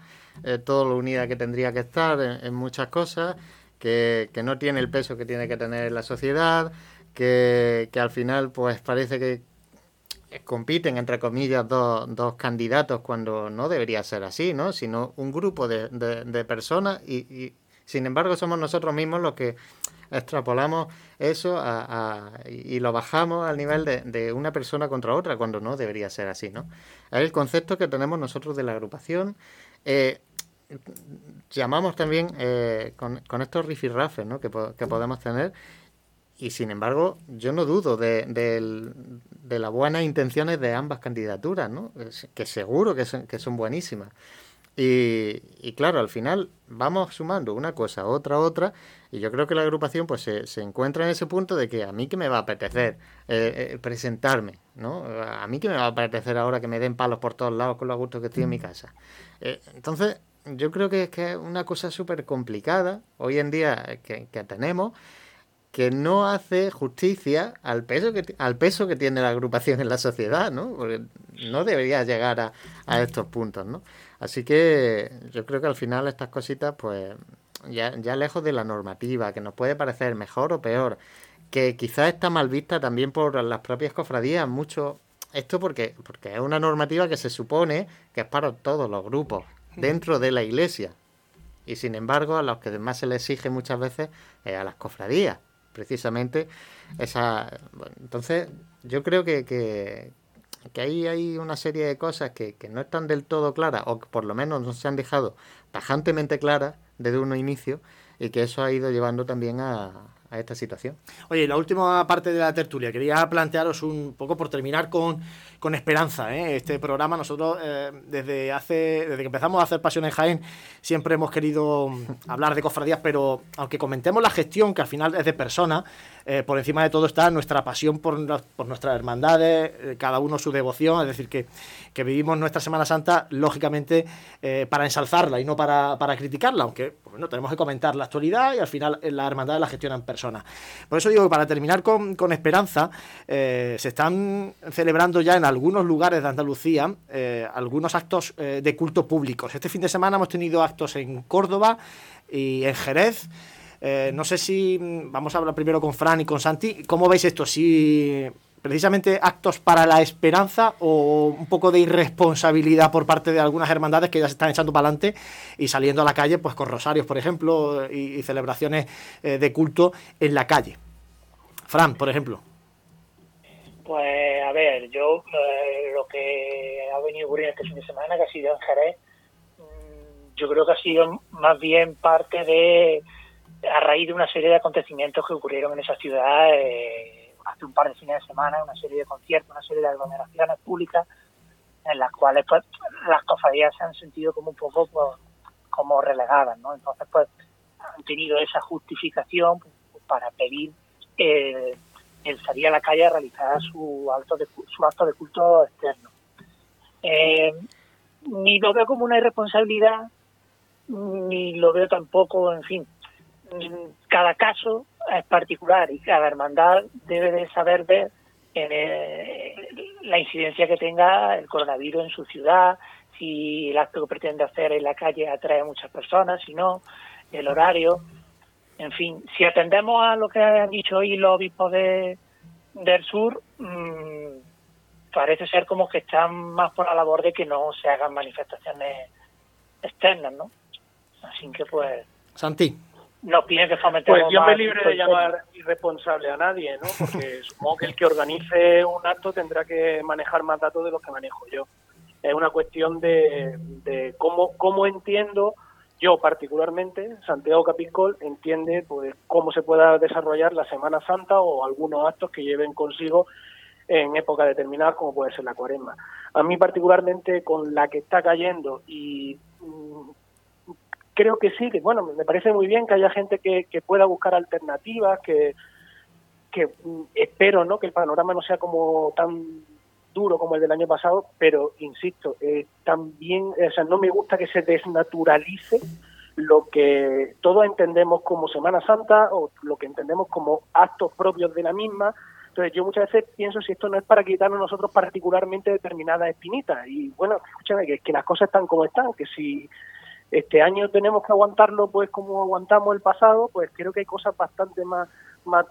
eh, todo lo unida que tendría que estar en, muchas cosas, que, que no tiene el peso que tiene que tener la sociedad que, al final pues parece que compiten entre comillas dos, dos candidatos cuando no debería ser así, ¿no? Sino un grupo de, de, personas y, sin embargo somos nosotros mismos los que extrapolamos eso y lo bajamos al nivel de, una persona contra otra cuando no debería ser así, ¿no? Es el concepto que tenemos nosotros de la agrupación. Eh, llamamos también eh, con, con, estos rifirrafes ¿no? que, que podemos tener y sin embargo, yo no dudo de, de, las buenas intenciones de ambas candidaturas, ¿no? que seguro que son, que son buenísimas. Y, y, claro, al final vamos sumando una cosa, otra, otra, y yo creo que la agrupación pues se, se encuentra en ese punto de que a mí que me va a apetecer eh, eh, presentarme, ¿no? A mí que me va a apetecer ahora que me den palos por todos lados con lo gusto que estoy en mi casa. Eh, entonces, yo creo que es que es una cosa súper complicada hoy en día que, que tenemos que no hace justicia al peso que al peso que tiene la agrupación en la sociedad, ¿no? Porque no debería llegar a, a estos puntos, ¿no? Así que yo creo que al final estas cositas, pues, ya, ya lejos de la normativa, que nos puede parecer mejor o peor, que quizás está mal vista también por las propias cofradías, mucho esto porque, porque es una normativa que se supone que es para todos los grupos dentro de la iglesia. Y sin embargo, a los que más se les exige muchas veces es a las cofradías precisamente esa... entonces, yo creo que, que, ahí hay una serie de cosas que, que, no están del todo claras, o que por lo menos no se han dejado tajantemente claras desde un inicio, y que eso ha ido llevando también a, a esta situación. Oye, la última parte de la tertulia, quería plantearos un poco por terminar con, con esperanza. ¿eh? Este programa, nosotros eh, desde hace desde que empezamos a hacer Pasión en Jaén, siempre hemos querido hablar de cofradías, pero aunque comentemos la gestión, que al final es de persona, eh, por encima de todo está nuestra pasión por, por nuestras hermandades, eh, cada uno su devoción, es decir, que, que vivimos nuestra Semana Santa, lógicamente, para ensalzarla y no para, para criticarla, aunque pues, bueno, tenemos que comentar la actualidad y al final la hermandad la gestionan personas. Por eso digo que para terminar con, con esperanza, se están celebrando ya en algunos lugares de Andalucía algunos actos de culto públicos. Este fin de semana hemos tenido actos en Córdoba y en Jerez. Eh, no sé si mm, vamos a hablar primero con Fran y con Santi. ¿Cómo veis esto? Si precisamente actos para la esperanza o un poco de irresponsabilidad por parte de algunas hermandades que ya se están echando para adelante y saliendo a la calle, pues con rosarios, por ejemplo, y, celebraciones eh, de culto en la calle. Fran, por ejemplo. Pues a ver, yo eh, lo que ha venido ocurriendo este fin de semana, que ha sido en Jerez, mm, yo creo que ha sido más bien parte de a raíz de una serie de acontecimientos que ocurrieron en esa ciudad eh, hace un par de fines de semana, una serie de conciertos, una serie de aglomeraciones públicas en las cuales pues las cofradías se han sentido como un poco pues, como relegadas, ¿no? Entonces pues han tenido esa justificación pues, para pedir eh, el salir a la calle a realizar su acto de, su acto de culto externo. Eh, ni lo veo como una irresponsabilidad, ni lo veo tampoco, en fin, cada caso es particular y cada hermandad debe de saber ver eh, la incidencia que tenga el coronavirus en su ciudad, si el acto que pretende hacer en la calle atrae a muchas personas, si no, el horario. En fin, si atendemos a lo que han dicho hoy los obispos de, del sur, mmm, parece ser como que están más por la labor de que no se hagan manifestaciones externas, ¿no? Así que pues... Santi no tiene que Pues yo me libre de llamar irresponsable a nadie, ¿no? Porque supongo que el que organice un acto tendrá que manejar más datos de los que manejo yo. Es una cuestión de, de cómo, cómo entiendo yo particularmente, Santiago Capiscol, entiende pues cómo se pueda desarrollar la Semana Santa o algunos actos que lleven consigo en época determinada como puede ser la cuaresma. A mí particularmente con la que está cayendo y mm, creo que sí, que bueno, me parece muy bien que haya gente que, que pueda buscar alternativas, que, que mm, espero no que el panorama no sea como tan duro como el del año pasado, pero insisto, eh, también, o sea, no me gusta que se desnaturalice lo que todos entendemos como Semana Santa o lo que entendemos como actos propios de la misma. Entonces yo muchas veces pienso si esto no es para quitarnos nosotros particularmente determinadas espinitas. Y bueno, escúchame, que, que las cosas están como están, que si este año tenemos que aguantarlo pues como aguantamos el pasado, pues creo que hay cosas bastante más más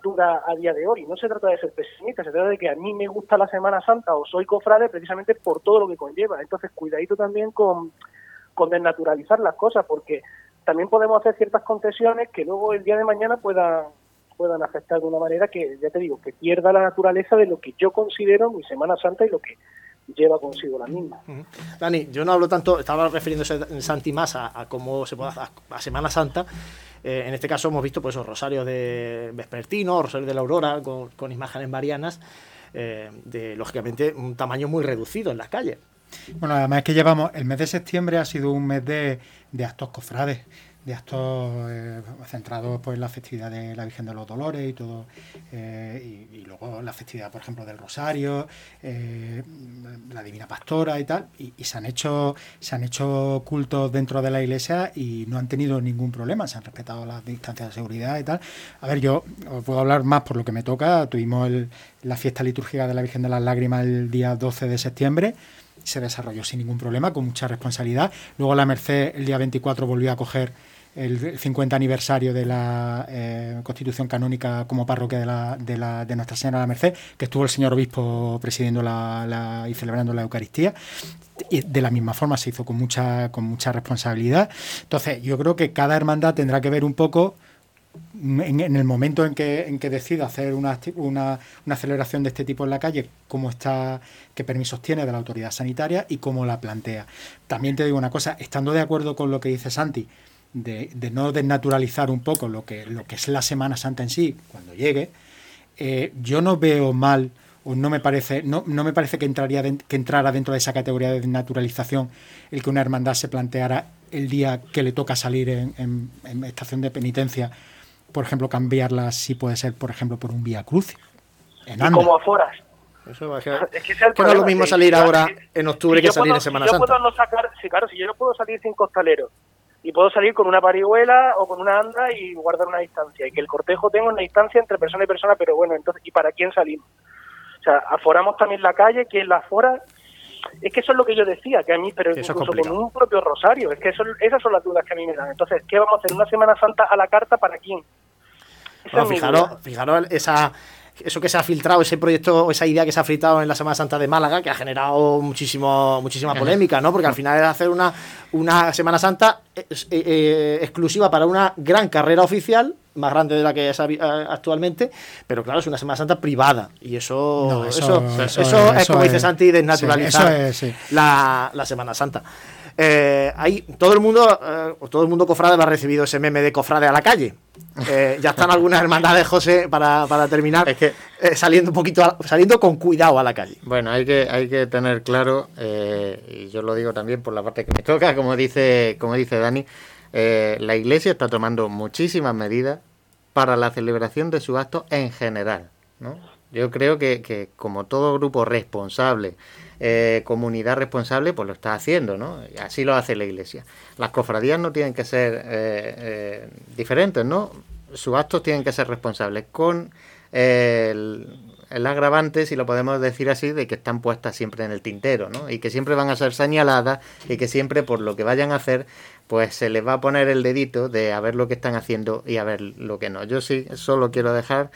a día de hoy. No se trata de ser pesimista, se trata de que a mí me gusta la Semana Santa o soy cofrade precisamente por todo lo que conlleva. Entonces, cuidadito también con, desnaturalizar las cosas, porque también podemos hacer ciertas concesiones que luego el día de mañana puedan puedan afectar de una manera que, ya te digo, que pierda la naturaleza de lo que yo considero mi Semana Santa y lo que lleva consigo la misma. Dani, yo no hablo tanto, estaba refiriéndose en Santi más a, cómo se puede hacer a Semana Santa, eh, en este caso hemos visto pues rosarios de vespertino, rosarios de la aurora con, imágenes marianas, eh, de lógicamente un tamaño muy reducido en las calles. Bueno, además es que llevamos, el mes de septiembre ha sido un mes de, de actos cofrades de actos eh, centrados pues, en la festividad de la Virgen de los Dolores y todo, eh, y, luego la festividad, por ejemplo, del Rosario, eh, la Divina Pastora y tal, y, se han hecho se han hecho cultos dentro de la iglesia y no han tenido ningún problema, se han respetado las distancias de seguridad y tal. A ver, yo os puedo hablar más por lo que me toca. Tuvimos la fiesta litúrgica de la Virgen de las Lágrimas el día 12 de septiembre se desarrolló sin ningún problema, con mucha responsabilidad. Luego la Merced el día 24 volvió a coger el 50 aniversario de la eh, constitución canónica como parroquia de, la, de, la, de Nuestra Señora de la Merced, que estuvo el señor obispo presidiendo la, y celebrando la Eucaristía. Y de la misma forma se hizo con mucha, con mucha responsabilidad. Entonces, yo creo que cada hermandad tendrá que ver un poco en, el momento en que, en que decida hacer una, una, una, celebración de este tipo en la calle, cómo está, qué permisos tiene de la autoridad sanitaria y cómo la plantea. También te digo una cosa, estando de acuerdo con lo que dice Santi, de, no desnaturalizar un poco lo que, lo que es la Semana Santa en sí, cuando llegue, eh, yo no veo mal o no me parece, no, no me parece que, entraría que entrara dentro de esa categoría de desnaturalización el que una hermandad se planteara el día que le toca salir en, estación de penitencia, por ejemplo, cambiarla si puede ser, por ejemplo, por un vía cruz. En como aforas. Eso es que, no es lo mismo salir ahora en octubre que salir en Semana Santa. Puedo no sacar, sí, claro, si yo no puedo salir sin costalero y puedo salir con una parihuela o con una anda y guardar una distancia y que el cortejo tenga una distancia entre persona y persona, pero bueno, entonces, ¿y para quién salimos? O sea, aforamos también la calle, ¿quién la afora? Es que eso es lo que yo decía, que a mí, pero incluso con un propio rosario, es que eso, esas son las dudas que a mí me dan. Entonces, ¿qué vamos a hacer? ¿Una Semana Santa a la carta para quién? fijaros, fijaros esa eso que se ha filtrado, ese proyecto, esa idea que se ha filtrado en la Semana Santa de Málaga, que ha generado muchísimo, muchísima polémica, ¿no? Porque al final es hacer una, una Semana Santa eh, eh, exclusiva para una gran carrera oficial, más grande de la que es eh, actualmente, pero claro, es una Semana Santa privada. Y eso, eso, eso, es, como dice Santi, desnaturalizar la, la Semana Santa. Eh, hay, todo el mundo, eh, todo el mundo cofrade ha recibido ese meme de cofrade a la calle. Eh, ya están algunas hermandades, José, para, para terminar, es que, saliendo un poquito, saliendo con cuidado a la calle. Bueno, hay que, hay que tener claro, y yo lo digo también por la parte que me toca, como dice, como dice Dani, la Iglesia está tomando muchísimas medidas para la celebración de su acto en general. ¿no? Yo creo que, que como todo grupo responsable eh, comunidad responsable, pues lo está haciendo, ¿no? Así lo hace la Iglesia. Las cofradías no tienen que ser eh, eh, diferentes, ¿no? Sus actos tienen que ser responsables con el, agravante, si lo podemos decir así, de que están puestas siempre en el tintero, ¿no? Y que siempre van a ser señaladas y que siempre por lo que vayan a hacer, pues se les va a poner el dedito de a ver lo que están haciendo y a ver lo que no. Yo sí solo quiero dejar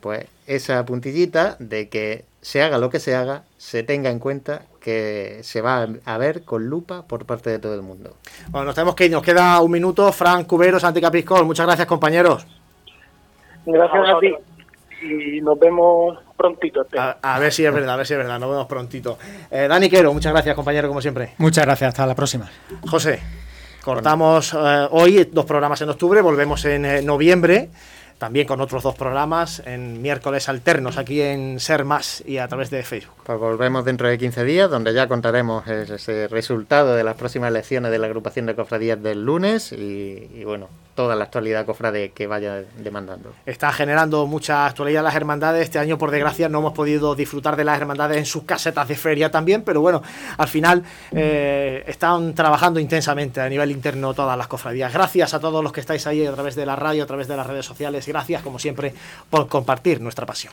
pues esa puntillita de que se haga lo que se haga, se tenga en cuenta que se va a ver con lupa por parte de todo el mundo. Bueno, nos tenemos que ir, nos queda un minuto. Frank Cubero, Santi Capiscol, muchas gracias compañeros. Gracias a ti y nos vemos prontito. A, ver si es verdad, a ver si es verdad, nos vemos prontito. Eh, Dani Quero, muchas gracias compañero como siempre. Muchas gracias, hasta la próxima. José. Cortamos eh, hoy dos programas en octubre, volvemos en eh, noviembre también con otros dos programas en miércoles alternos aquí en Ser Más y a través de Facebook. Pues volvemos dentro de 15 días, donde ya contaremos ese resultado de las próximas elecciones de la agrupación de cofradías del lunes y, bueno, toda la actualidad cofrade que vaya demandando. Está generando mucha actualidad las hermandades. Este año, por desgracia, no hemos podido disfrutar de las hermandades en sus casetas de feria también, pero bueno, al final eh, están trabajando intensamente a nivel interno todas las cofradías. Gracias a todos los que estáis ahí a través de la radio, a través de las redes sociales gracias, como siempre, por compartir nuestra pasión.